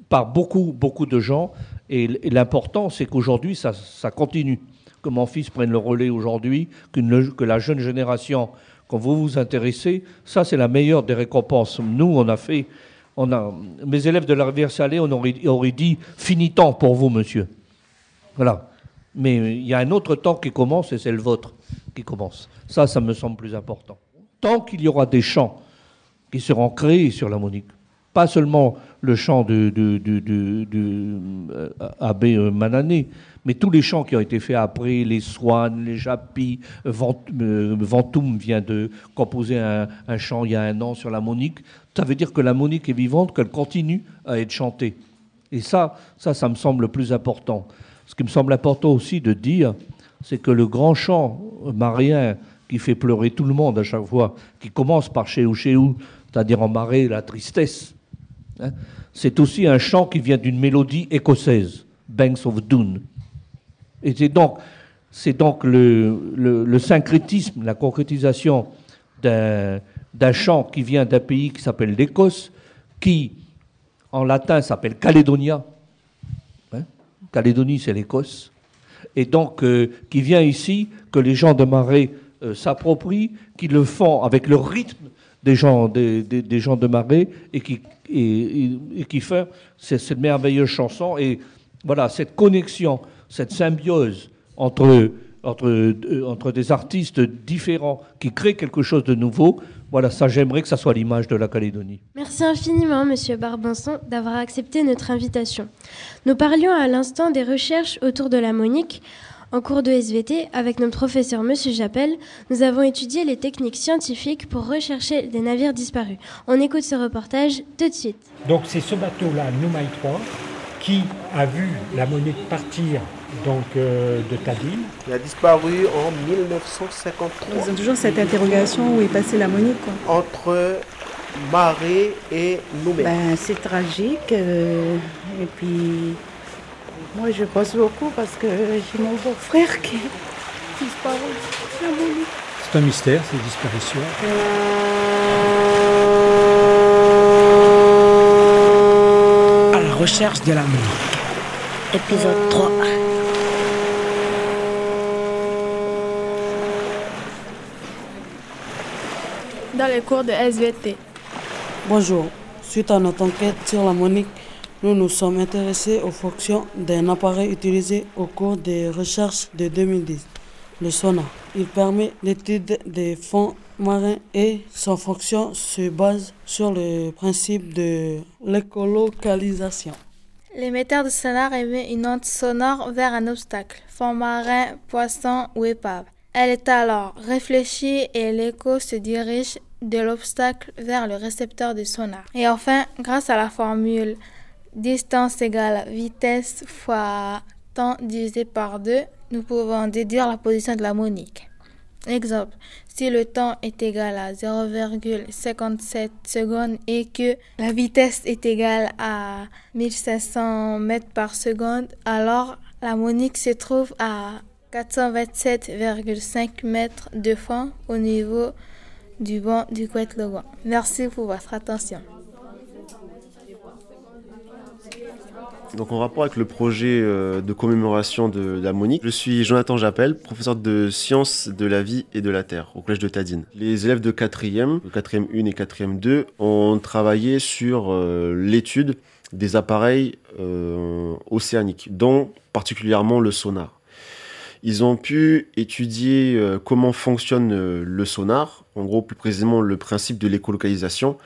par beaucoup, beaucoup de gens. Et, l'important, c'est qu'aujourd'hui, ça, continue. Que mon fils prenne le relais aujourd'hui, que la jeune génération quand vous vous intéressez, ça c'est la meilleure des récompenses. Nous, on a fait, on a, mes élèves de la rivière Salée, on aurait, dit fini temps pour vous, monsieur. Voilà. Mais il y a un autre temps qui commence et c'est le vôtre qui commence. Ça, ça me semble plus important. Tant qu'il y aura des champs qui seront créés sur la Monique, pas seulement le chant de, de, de, Abbé euh, Manané, mais tous les chants qui ont été faits après, les Swan, les Japis, euh, Ventoum vient de composer un, chant il y a un an sur la Monique, ça veut dire que la Monique est vivante, qu'elle continue à être chantée. Et ça, ça, ça me semble le plus important. Ce qui me semble important aussi de dire, c'est que le grand chant marien qui fait pleurer tout le monde à chaque fois, qui commence par chez ou chez ou, c'est-à-dire en marée la tristesse. C'est aussi un chant qui vient d'une mélodie écossaise, Banks of Dune. Et c'est donc, c'est donc le, syncrétisme, la concrétisation d'un, d'un chant qui vient d'un pays qui s'appelle l'Écosse, qui en latin s'appelle Calédonia. Hein? Calédonie, c'est l'Écosse. Et donc, euh, qui vient ici, que les gens de Marais euh, s'approprient, qui le font avec le rythme des gens, des, gens de Marais, et qui, et, qui fait cette merveilleuse chanson. Et voilà, cette connexion, cette symbiose entre, entre, euh, entre des artistes différents qui créent quelque chose de nouveau, voilà, ça, j'aimerais que ça soit l'image de la Calédonie. Merci infiniment, Monsieur Barbanson, d'avoir accepté notre invitation. Nous parlions à l'instant des recherches autour de la monique. En cours de SVT, avec notre professeur Monsieur Jappel, nous avons étudié les techniques scientifiques pour rechercher des navires disparus. On écoute ce reportage tout de suite. Donc c'est ce bateau-là, Noumaï 3, qui a vu la monique partir donc euh, de Tadine. Il a disparu en 1953. Ils ont toujours cette interrogation où est passée la Monique Entre Marais et Nouméa. Ben, c'est tragique. Euh, et puis, moi, je pense beaucoup parce que j'ai mon beau-frère qui disparu. C'est un mystère, ces disparitions. À la recherche de la Monique. Épisode 3. dans les cours de SVT. Bonjour. Suite à notre enquête sur la monique, nous nous sommes intéressés aux fonctions d'un appareil utilisé au cours des recherches de 2010, le sonar. Il permet l'étude des fonds marins et son fonction se base sur le principe de l'écolocalisation. L'émetteur de sonar émet une onde sonore vers un obstacle, fond marin, poisson ou épave. Elle est alors réfléchie et l'écho se dirige de l'obstacle vers le récepteur du sonar. Et enfin, grâce à la formule distance égale vitesse fois temps divisé par 2, nous pouvons déduire la position de la monique. Exemple, si le temps est égal à 0,57 secondes et que la vitesse est égale à 1500 mètres par seconde, alors la monique se trouve à 427,5 mètres de fond au niveau du banc du Couette Logan. Merci pour votre attention. Donc en rapport avec le projet euh, de commémoration de la Monique, je suis Jonathan Jappel, professeur de sciences de la vie et de la terre au collège de Tadine. Les élèves de 4e, 4e 1 et 4e 2 ont travaillé sur euh, l'étude des appareils euh, océaniques, dont particulièrement le sonar. Ils ont pu étudier comment fonctionne le sonar, en gros plus précisément le principe de l'écolocalisation,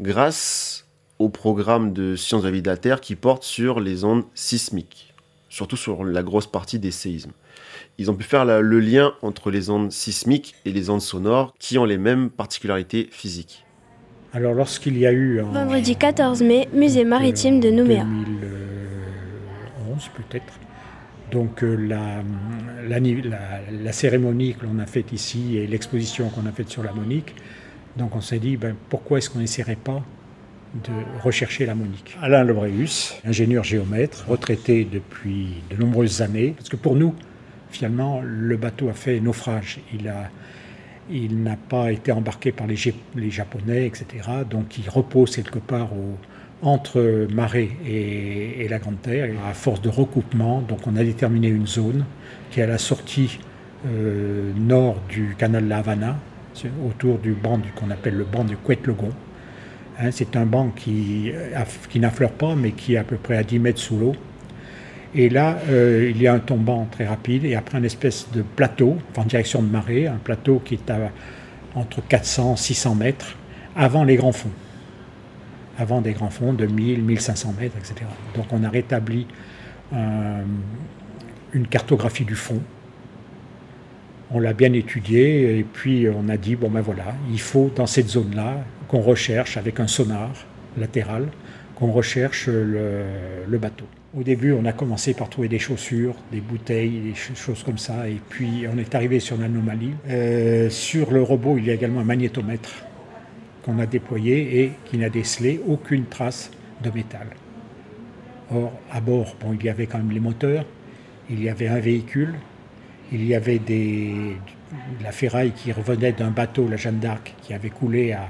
grâce au programme de sciences de la vie de la Terre qui porte sur les ondes sismiques, surtout sur la grosse partie des séismes. Ils ont pu faire le lien entre les ondes sismiques et les ondes sonores qui ont les mêmes particularités physiques. Alors lorsqu'il y a eu... Vendredi 14 mai, musée maritime de Nouméa. 2011 peut-être, donc euh, la, la, cérémonie que l'on a faite ici et l'exposition qu'on a faite sur la Monique, donc on s'est dit ben, pourquoi est-ce qu'on n'essaierait pas de rechercher la Monique. Alain Lebreus, ingénieur géomètre, retraité depuis de nombreuses années, parce que pour nous, finalement, le bateau a fait naufrage. Il a, il n'a pas été embarqué par les, Japonais, etc. Donc il repose quelque part entre Marais et, la Grande Terre, à force de recoupement. Donc on a déterminé une zone qui est à la sortie euh, nord du canal de la Havana, autour du banc qu'on appelle le banc du Couette-Legon. Hein, c'est un banc qui, qui n'affleure pas, mais qui est à peu près à 10 mètres sous l'eau. Et là, euh, il y a un tombant très rapide et après une espèce de plateau, en direction de marée, un plateau qui est à entre 400 et 600 mètres avant les grands fonds avant des grands fonds de 1000, 1500 mètres, etc. Donc on a rétabli euh, une cartographie du fond. On l'a bien étudié et puis on a dit, bon ben voilà, il faut dans cette zone-là qu'on recherche avec un sonar latéral, qu'on recherche le, bateau. Au début, on a commencé par trouver des chaussures, des bouteilles, des choses comme ça, et puis on est arrivé sur l'anomalie. Euh, sur le robot, il y a également un magnétomètre qu'on a déployé et qui n'a décelé aucune trace de métal. Or, à bord, bon, il y avait quand même les moteurs, il y avait un véhicule, il y avait des, la ferraille qui revenait d'un bateau, la Jeanne d'Arc, qui avait coulé à,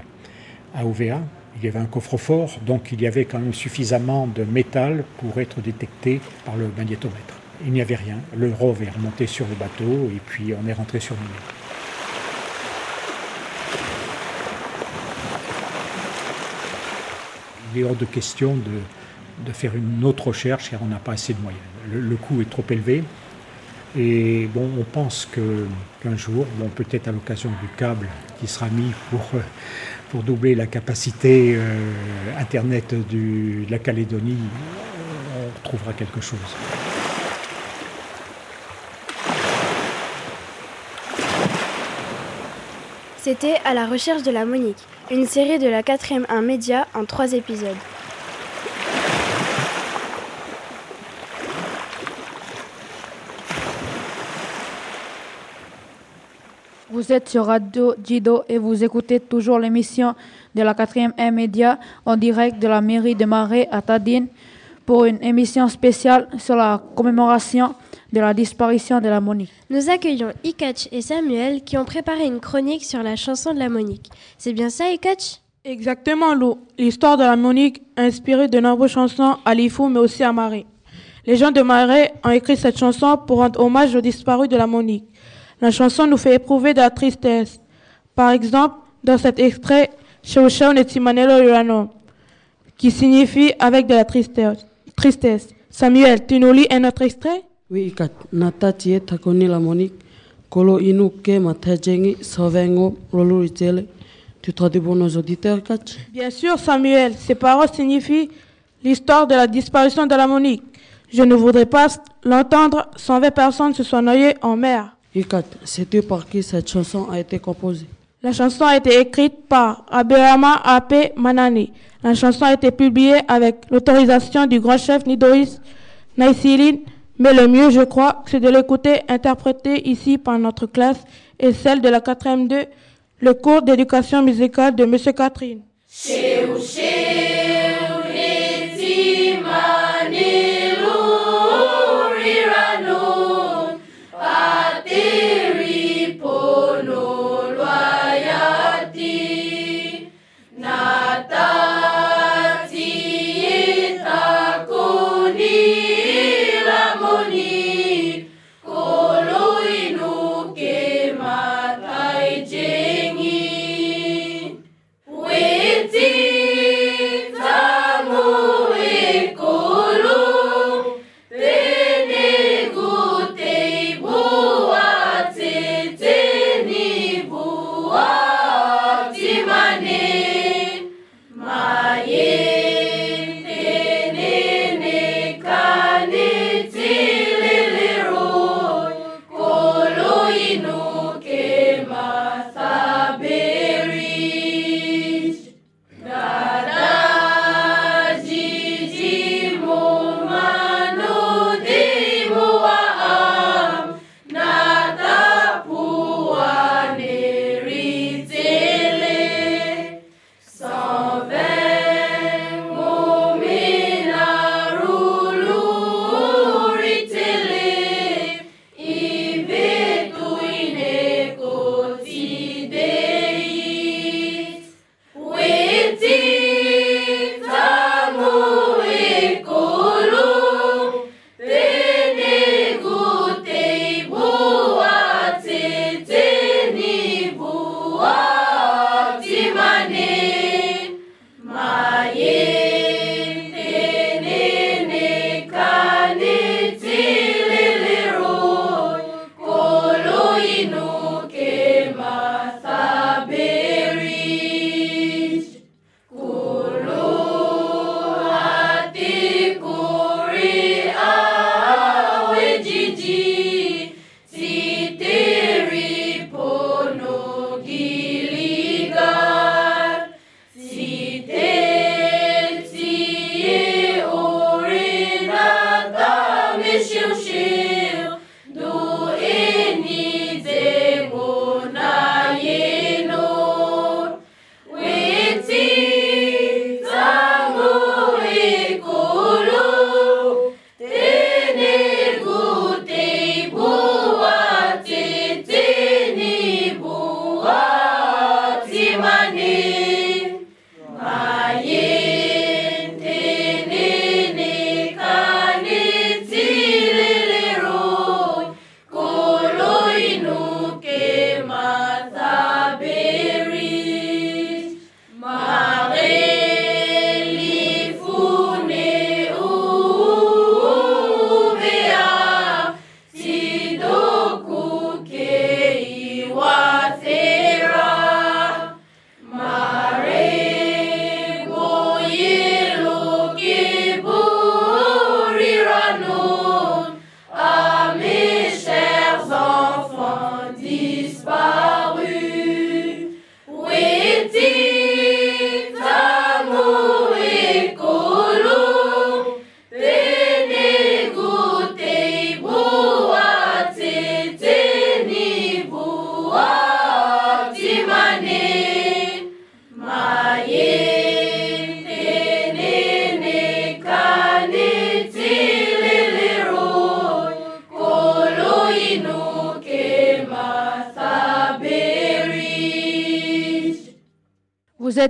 à OVA. Il y avait un coffre-fort, donc il y avait quand même suffisamment de métal pour être détecté par le magnétomètre. Il n'y avait rien. Le ROV est remonté sur le bateau et puis on est rentré sur l'île. Il est hors de question de, de faire une autre recherche car on n'a pas assez de moyens. Le, coût est trop élevé. Et bon, on pense qu'un jour, peut-être à l'occasion du câble qui sera mis pour, euh, pour doubler la capacité euh, Internet de la Calédonie, on trouvera quelque chose. C'était À la recherche de la Monique, une série de la 4e 1 Média en trois épisodes. Vous êtes sur Radio Jido et vous écoutez toujours l'émission de la 4e M Média en direct de la mairie de Marais à Tadine pour une émission spéciale sur la commémoration de la disparition de la Monique. Nous accueillons Ikach et Samuel qui ont préparé une chronique sur la chanson de la Monique. C'est bien ça, Ikach? Exactement, Lou. L'histoire de la Monique a inspiré de nombreuses chansons à Lifou, mais aussi à Marais. Les gens de Marais ont écrit cette chanson pour rendre hommage aux disparus de la Monique. La chanson nous fait éprouver de la tristesse. Par exemple, dans cet extrait, Shaushau Netimanelo Urano, qui signifie avec de la tristesse. tristesse. Samuel, tu nous lis un autre extrait? Oui, kat natati e takoni la monique. Kolo inu ke matajengi savengo lolo itele. Tu traduis pour nos auditeurs, kat Bien sûr, Samuel, ces paroles signifient l'histoire de la disparition de la Monique. Je ne voudrais pas l'entendre, 120 personnes se sont noyées en mer. Ikat, sais-tu par qui cette chanson a été composée La chanson a été écrite par Abirama Ape Manani. La chanson a été publiée avec l'autorisation du grand chef Nidoïs Naïsiline, mais le mieux, je crois, c'est de l'écouter interprété ici par notre classe et celle de la 4e 2, le cours d'éducation musicale de Monsieur Catherine. Sheu sheu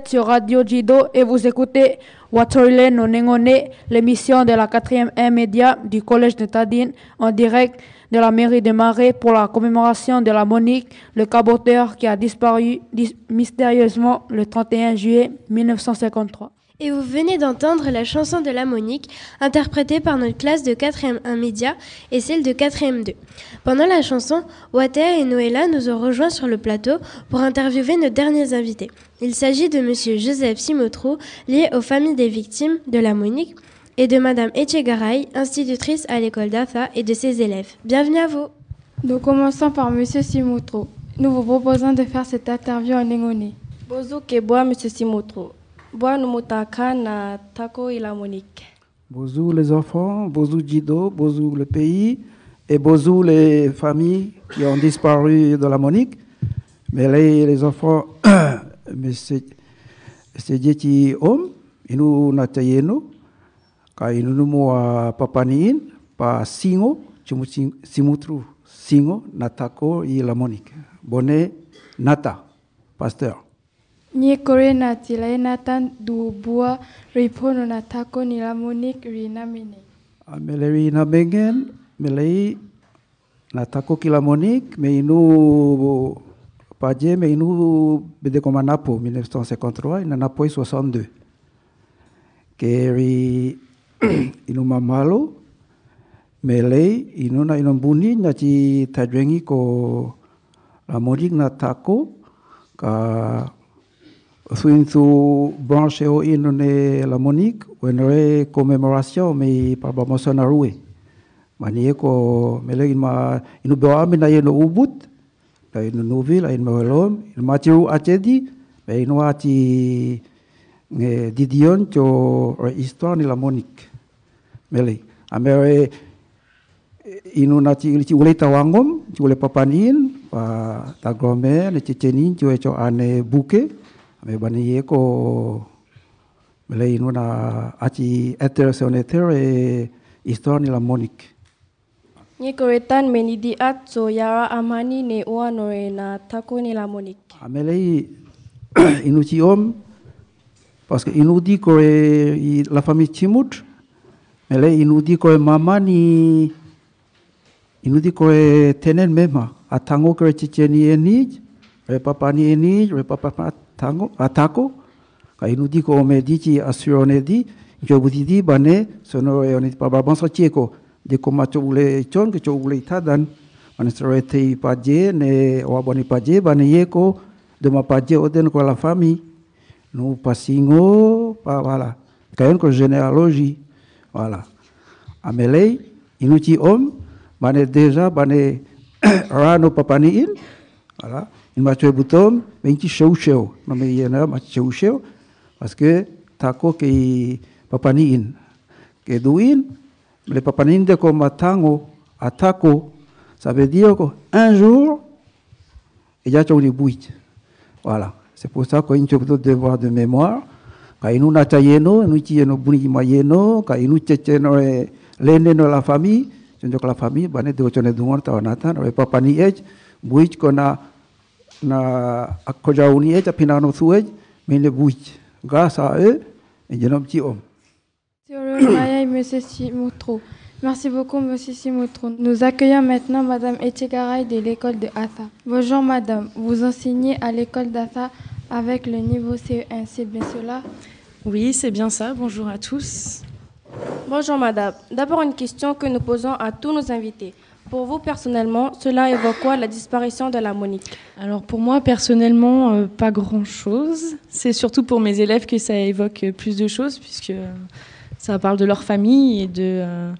sur Radio Jido et vous écoutez Watorile no Nengone, l'émission de la 4e M média du Collège de Tadine en direct de la mairie de Marais pour la commémoration de la Monique, le caboteur qui a disparu dis- mystérieusement le 31 juillet 1953. Et vous venez d'entendre la chanson de la Monique, interprétée par notre classe de 4e 1 média et celle de 4e 2. Pendant la chanson, Watea et Noëlla nous ont rejoints sur le plateau pour interviewer nos derniers invités. Il s'agit de Monsieur Joseph Simotro, lié aux familles des victimes de la Monique, et de Madame Echegaray, institutrice à l'école d'Atha et de ses élèves. Bienvenue à vous. Nous commençons par Monsieur Simotro. Nous vous proposons de faire cette interview en Engone. Bozu ke boa Monsieur Simotro. Na. Bonjour les enfants, bonjour Jido, bonjour le pays et bonjour les familles qui ont disparu de la Monique. Mais les, les enfants, *clears throat* monsieur Jeti Om, inu natayeno, ka inu numu a papaniin, pa singo, chumu sing- simutru singo, natako i la Monique. Bonnet, nata, pasteur. Nye kore na tilai na natan du bua ripono na tako ni la ri rina mene. ri na bengen, i na tako kila Monique, me inu paje, me inu bede comme Napo 1953, ina Napo 62. Keri *clears throat* inu mamalo, i inu na inu buni na ci tadrengi ko la Monique na tako, ka Suin su branche o ino ne la Monique, wenre commémoration me pa ba mosona rue. Mani ko mele in ma inu be ami na ino ubut, la ino novi la ino melom, il ma tiu atedi, be ino ati nge didion cho re histoire ni la Monique. Mele, amere inu na ti ti ule tawangom, ti ule papanin, pa ta gromer, ne chichenin, ti cho ane buke, me bani ko mele inu na ati eter soneter e histoire ni la Ni ko etan me meni di at so yara amani ne ua e na tako ni la me Amele *clears throat* inu ti om parce que inu di ko e la famille me mele inu di ko e mama ni inu di ko e tenen mema. Atango ko e chicheni ni re papa ni enij re papa pa tango atako ka inu di ko me di ci assurone di jo budi di bane sono e oni pa ba bonso chieko de ko ma chule chon ke chule tadan mane sore te paje ne o aboni paje bane yeko de ma paje oden ko la famille nous passingo pa voilà kayon ko généalogie voilà amelei inuti om bane déjà bane *clears throat* rano papani in voilà in ma tue butom benci show show no me yena ma show show parce que tako ke papani in ke duin le papani in de ko matango atako ça veut dire que un jour il y a une buit voilà c'est pour ça qu'on a devoir de mémoire ka inu na tayeno inu ti no buni mayeno ka inu cheche no e lene no la famille jonjo la famille bane de ochone dungon ta nata no e papa ni ej buich ko na na akoja uni ej apina no suej mene buich grâce à eux et jenom ti om Sur Maya et Monsieur Simotro. Merci beaucoup, Monsieur Simotro. Nous accueillons maintenant Madame Echegaray de l'école de Atha. Bonjour, Madame. Vous enseignez à l'école d'Atha avec le niveau CE1, c'est bien cela? Oui, c'est bien ça. Bonjour à tous. Bonjour madame. D'abord une question que nous posons à tous nos invités. Pour vous personnellement, cela évoque quoi la disparition de la Monique Alors pour moi personnellement, euh, pas grand-chose. C'est surtout pour mes élèves que ça évoque euh, plus de choses puisque euh, ça parle de leur famille et de euh,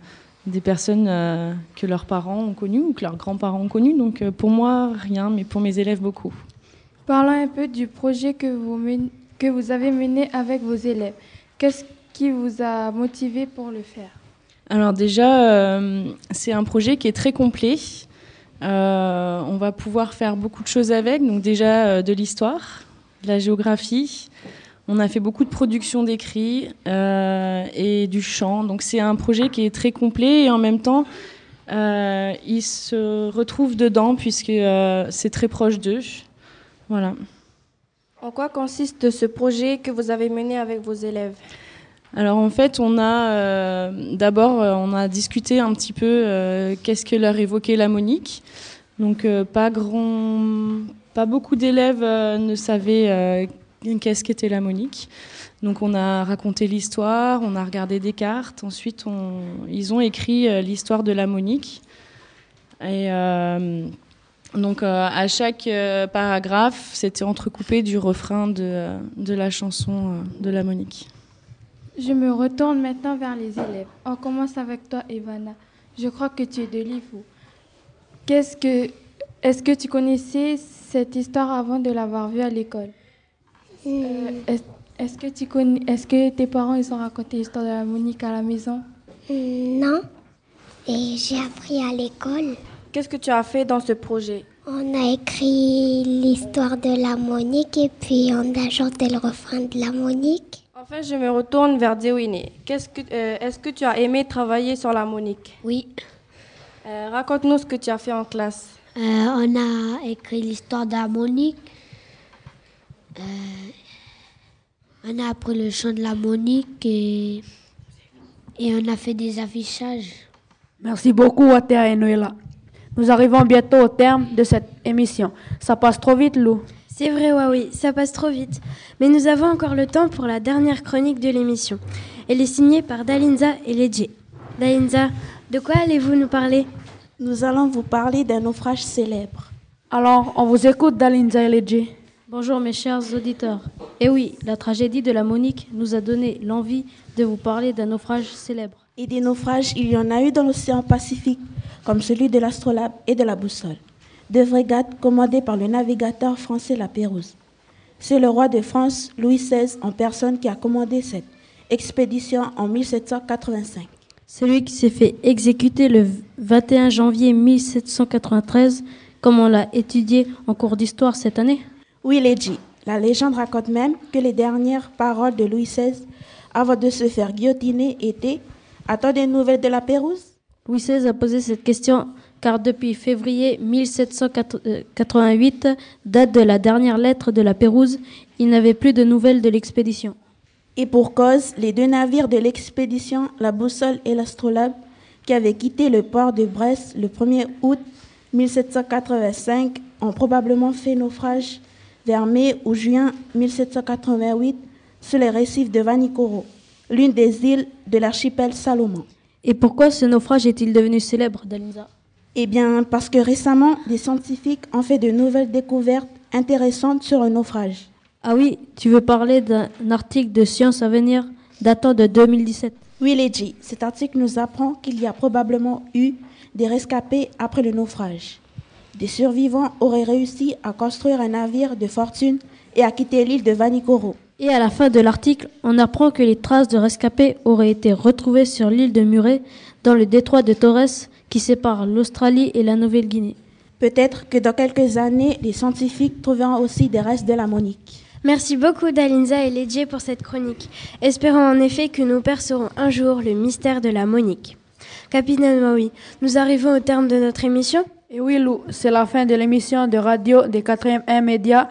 des personnes euh, que leurs parents ont connues ou que leurs grands-parents ont connues. Donc euh, pour moi rien, mais pour mes élèves beaucoup. Parlons un peu du projet que vous, men- que vous avez mené avec vos élèves. Qu'est-ce qui vous a motivé pour le faire? Alors déjà, euh, c'est un projet qui est très complet. Euh, on va pouvoir faire beaucoup de choses avec. Donc déjà euh, de l'histoire, de la géographie. On a fait beaucoup de production d'écrits et du chant. Donc c'est un projet qui est très complet et en même temps, ils se retrouvent dedans puisque c'est très proche d'eux. Voilà. En quoi consiste ce projet que vous avez mené avec vos élèves? Alors en fait, on a euh, d'abord euh, on a discuté un petit peu euh, qu'est-ce que leur évoquait la Monique. Donc pas grand, pas beaucoup d'élèves ne savaient qu'est-ce qu'était la Monique. Donc on a raconté l'histoire, on a regardé des cartes. Ensuite, ils ont écrit l'histoire de la Monique. Et donc à chaque paragraphe, c'était entrecoupé du refrain de, la chanson de la Monique. Je me retourne maintenant vers les élèves. On commence avec toi, Ivana. Je crois que tu es de l'IFO. Qu'est-ce que, est-ce que tu connaissais cette histoire avant de l'avoir vue à l'école? Euh, est, est-ce que tu connais, est-ce que tes parents ils ont raconté l'histoire de la Monique à la maison? Non. Et j'ai appris à l'école. Qu'est-ce que tu as fait dans ce projet? On a écrit l'histoire de la Monique et puis on a chanté le refrain de la Monique. Enfin, je me retourne vers Dewine. Que, euh, est-ce que tu as aimé travailler sur la Monique? Oui. Euh, raconte-nous ce que tu as fait en classe. Euh, on a écrit l'histoire de la Monique. Euh, on a appris le chant de la Monique et, et on a fait des affichages. Merci beaucoup, Water et Noëlla. Nous arrivons bientôt au terme de cette émission. Ça passe trop vite, Lou. C'est vrai, oui, ça passe trop vite. Mais nous avons encore le temps pour la dernière chronique de l'émission. Elle est signée par Dalinza et Ledje. Dalinza, de quoi allez-vous nous parler? Nous allons vous parler d'un naufrage célèbre. Alors, on vous écoute, Dalinza et Ledje. Bonjour mes chers auditeurs. Eh oui, la tragédie de la Monique nous a donné l'envie de vous parler d'un naufrage célèbre. Et des naufrages, il y en a eu dans l'océan Pacifique, comme celui de l'Astrolabe et de la Boussole. Deux frégates commandées par le navigateur français La Pérouse. C'est le roi de France, Louis XVI, en personne qui a commandé cette expédition en 1785. Celui qui s'est fait exécuter le 21 janvier 1793, comme on l'a étudié en cours d'histoire cette année Oui, Lady. La légende raconte même que les dernières paroles de Louis XVI avant de se faire guillotiner étaient Attends des nouvelles de la Pérouse? Louis XVI a posé cette question car depuis février 1788, date de la dernière lettre de la Pérouse, il n'avait plus de nouvelles de l'expédition. Et pour cause, les deux navires de l'expédition, la Boussole et l'Astrolabe, qui avaient quitté le port de Brest le 1er août 1785, ont probablement fait naufrage vers mai ou juin 1788 sur les récifs de Vanikoro, l'une des îles de l'archipel Salomon. Et pourquoi ce naufrage est-il devenu célèbre, Dalinza? Eh bien, parce que récemment, des scientifiques ont fait de nouvelles découvertes intéressantes sur un naufrage. Ah oui, tu veux parler d'un article de Science à venir datant de 2017 Oui, Lady, cet article nous apprend qu'il y a probablement eu des rescapés après le naufrage. Des survivants auraient réussi à construire un navire de fortune et à quitter l'île de Vanikoro. Et à la fin de l'article, on apprend que les traces de rescapés auraient été retrouvées sur l'île de Muret, dans le détroit de Torres, qui sépare l'Australie et la Nouvelle-Guinée. Peut-être que dans quelques années, les scientifiques trouveront aussi des restes de la Monique. Merci beaucoup Dalinza et Ledje pour cette chronique. Espérons en effet que nous percerons un jour le mystère de la Monique. Capitaine Maui, nous arrivons au terme de notre émission. Et oui, Lou, c'est la fin de l'émission de radio des 4e 1 Média.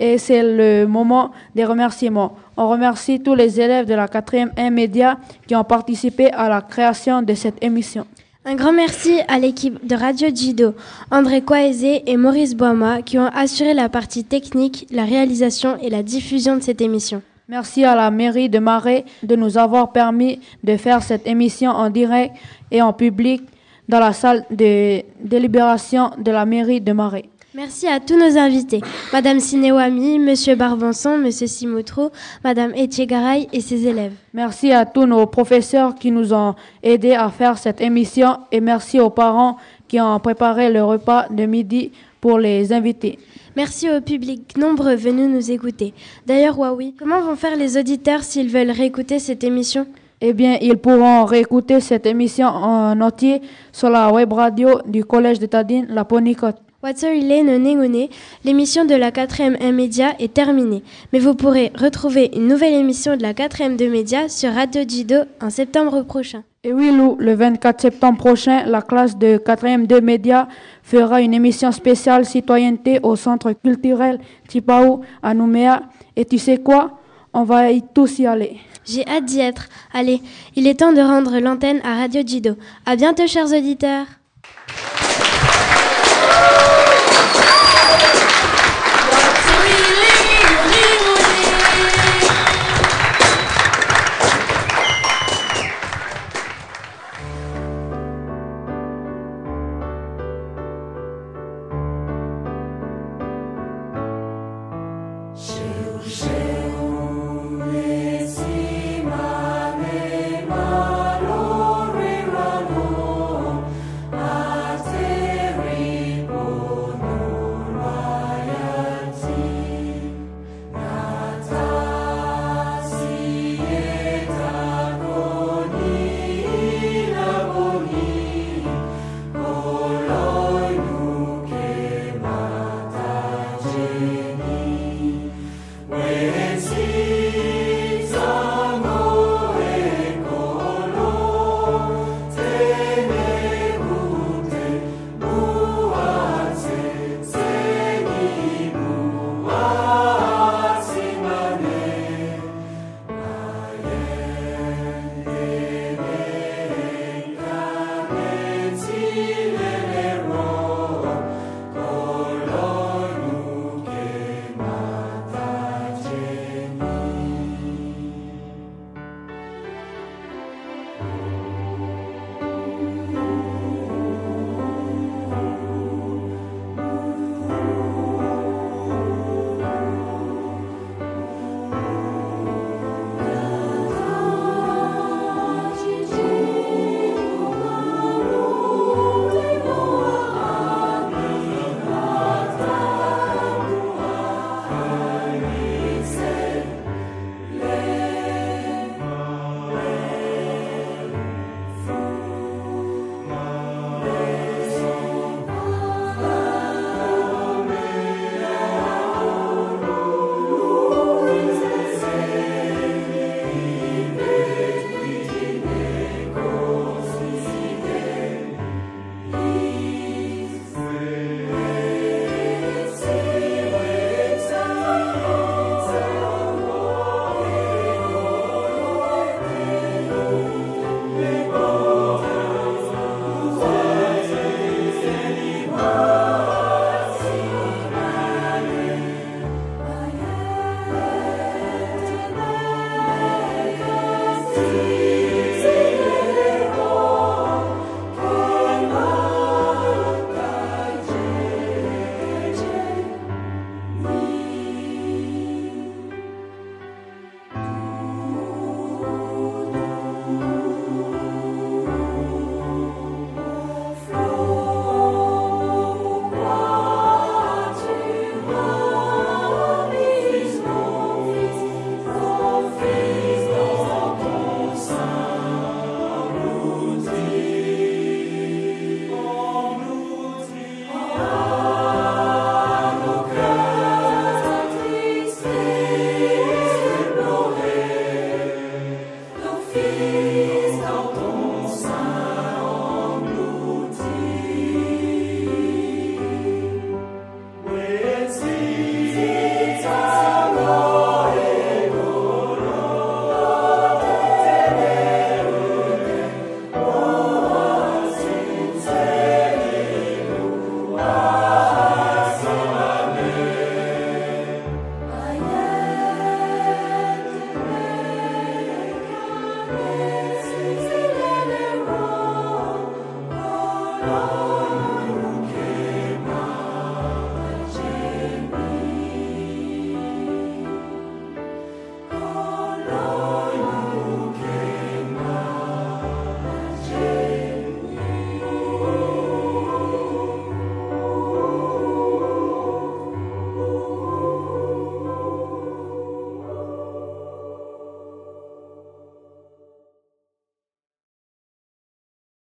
Et c'est le moment des remerciements. On remercie tous les élèves de la 4e 1 Média qui ont participé à la création de cette émission. Un grand merci à l'équipe de Radio Jido, André Coaezé et Maurice Boima qui ont assuré la partie technique, la réalisation et la diffusion de cette émission. Merci à la mairie de Marais de nous avoir permis de faire cette émission en direct et en public dans la salle de délibération de la mairie de Marais. Merci à tous nos invités, Madame Sinewami, Monsieur Barbanson, Monsieur Simotro, Madame Etchegaray et ses élèves. Merci à tous nos professeurs qui nous ont aidés à faire cette émission et merci aux parents qui ont préparé le repas de midi pour les invités. Merci au public nombreux venus nous écouter. D'ailleurs, Huawei, comment vont faire les auditeurs s'ils veulent réécouter cette émission? Eh bien, ils pourront réécouter cette émission en entier sur la web radio du Collège de Tadine, la Ponicote. Watsorile no Nengone, l'émission de la 4ème 1 Média est terminée. Mais vous pourrez retrouver une nouvelle émission de la 4ème 2 Média sur Radio Jido en septembre prochain. Et oui, Lou, le 24 septembre prochain, la classe de 4e de médias fera une émission spéciale citoyenneté au centre culturel Tipao à Nouméa. Et tu sais quoi? On va y tous y aller. J'ai hâte d'y être. Allez, il est temps de rendre l'antenne à Radio Jido. À bientôt, chers auditeurs.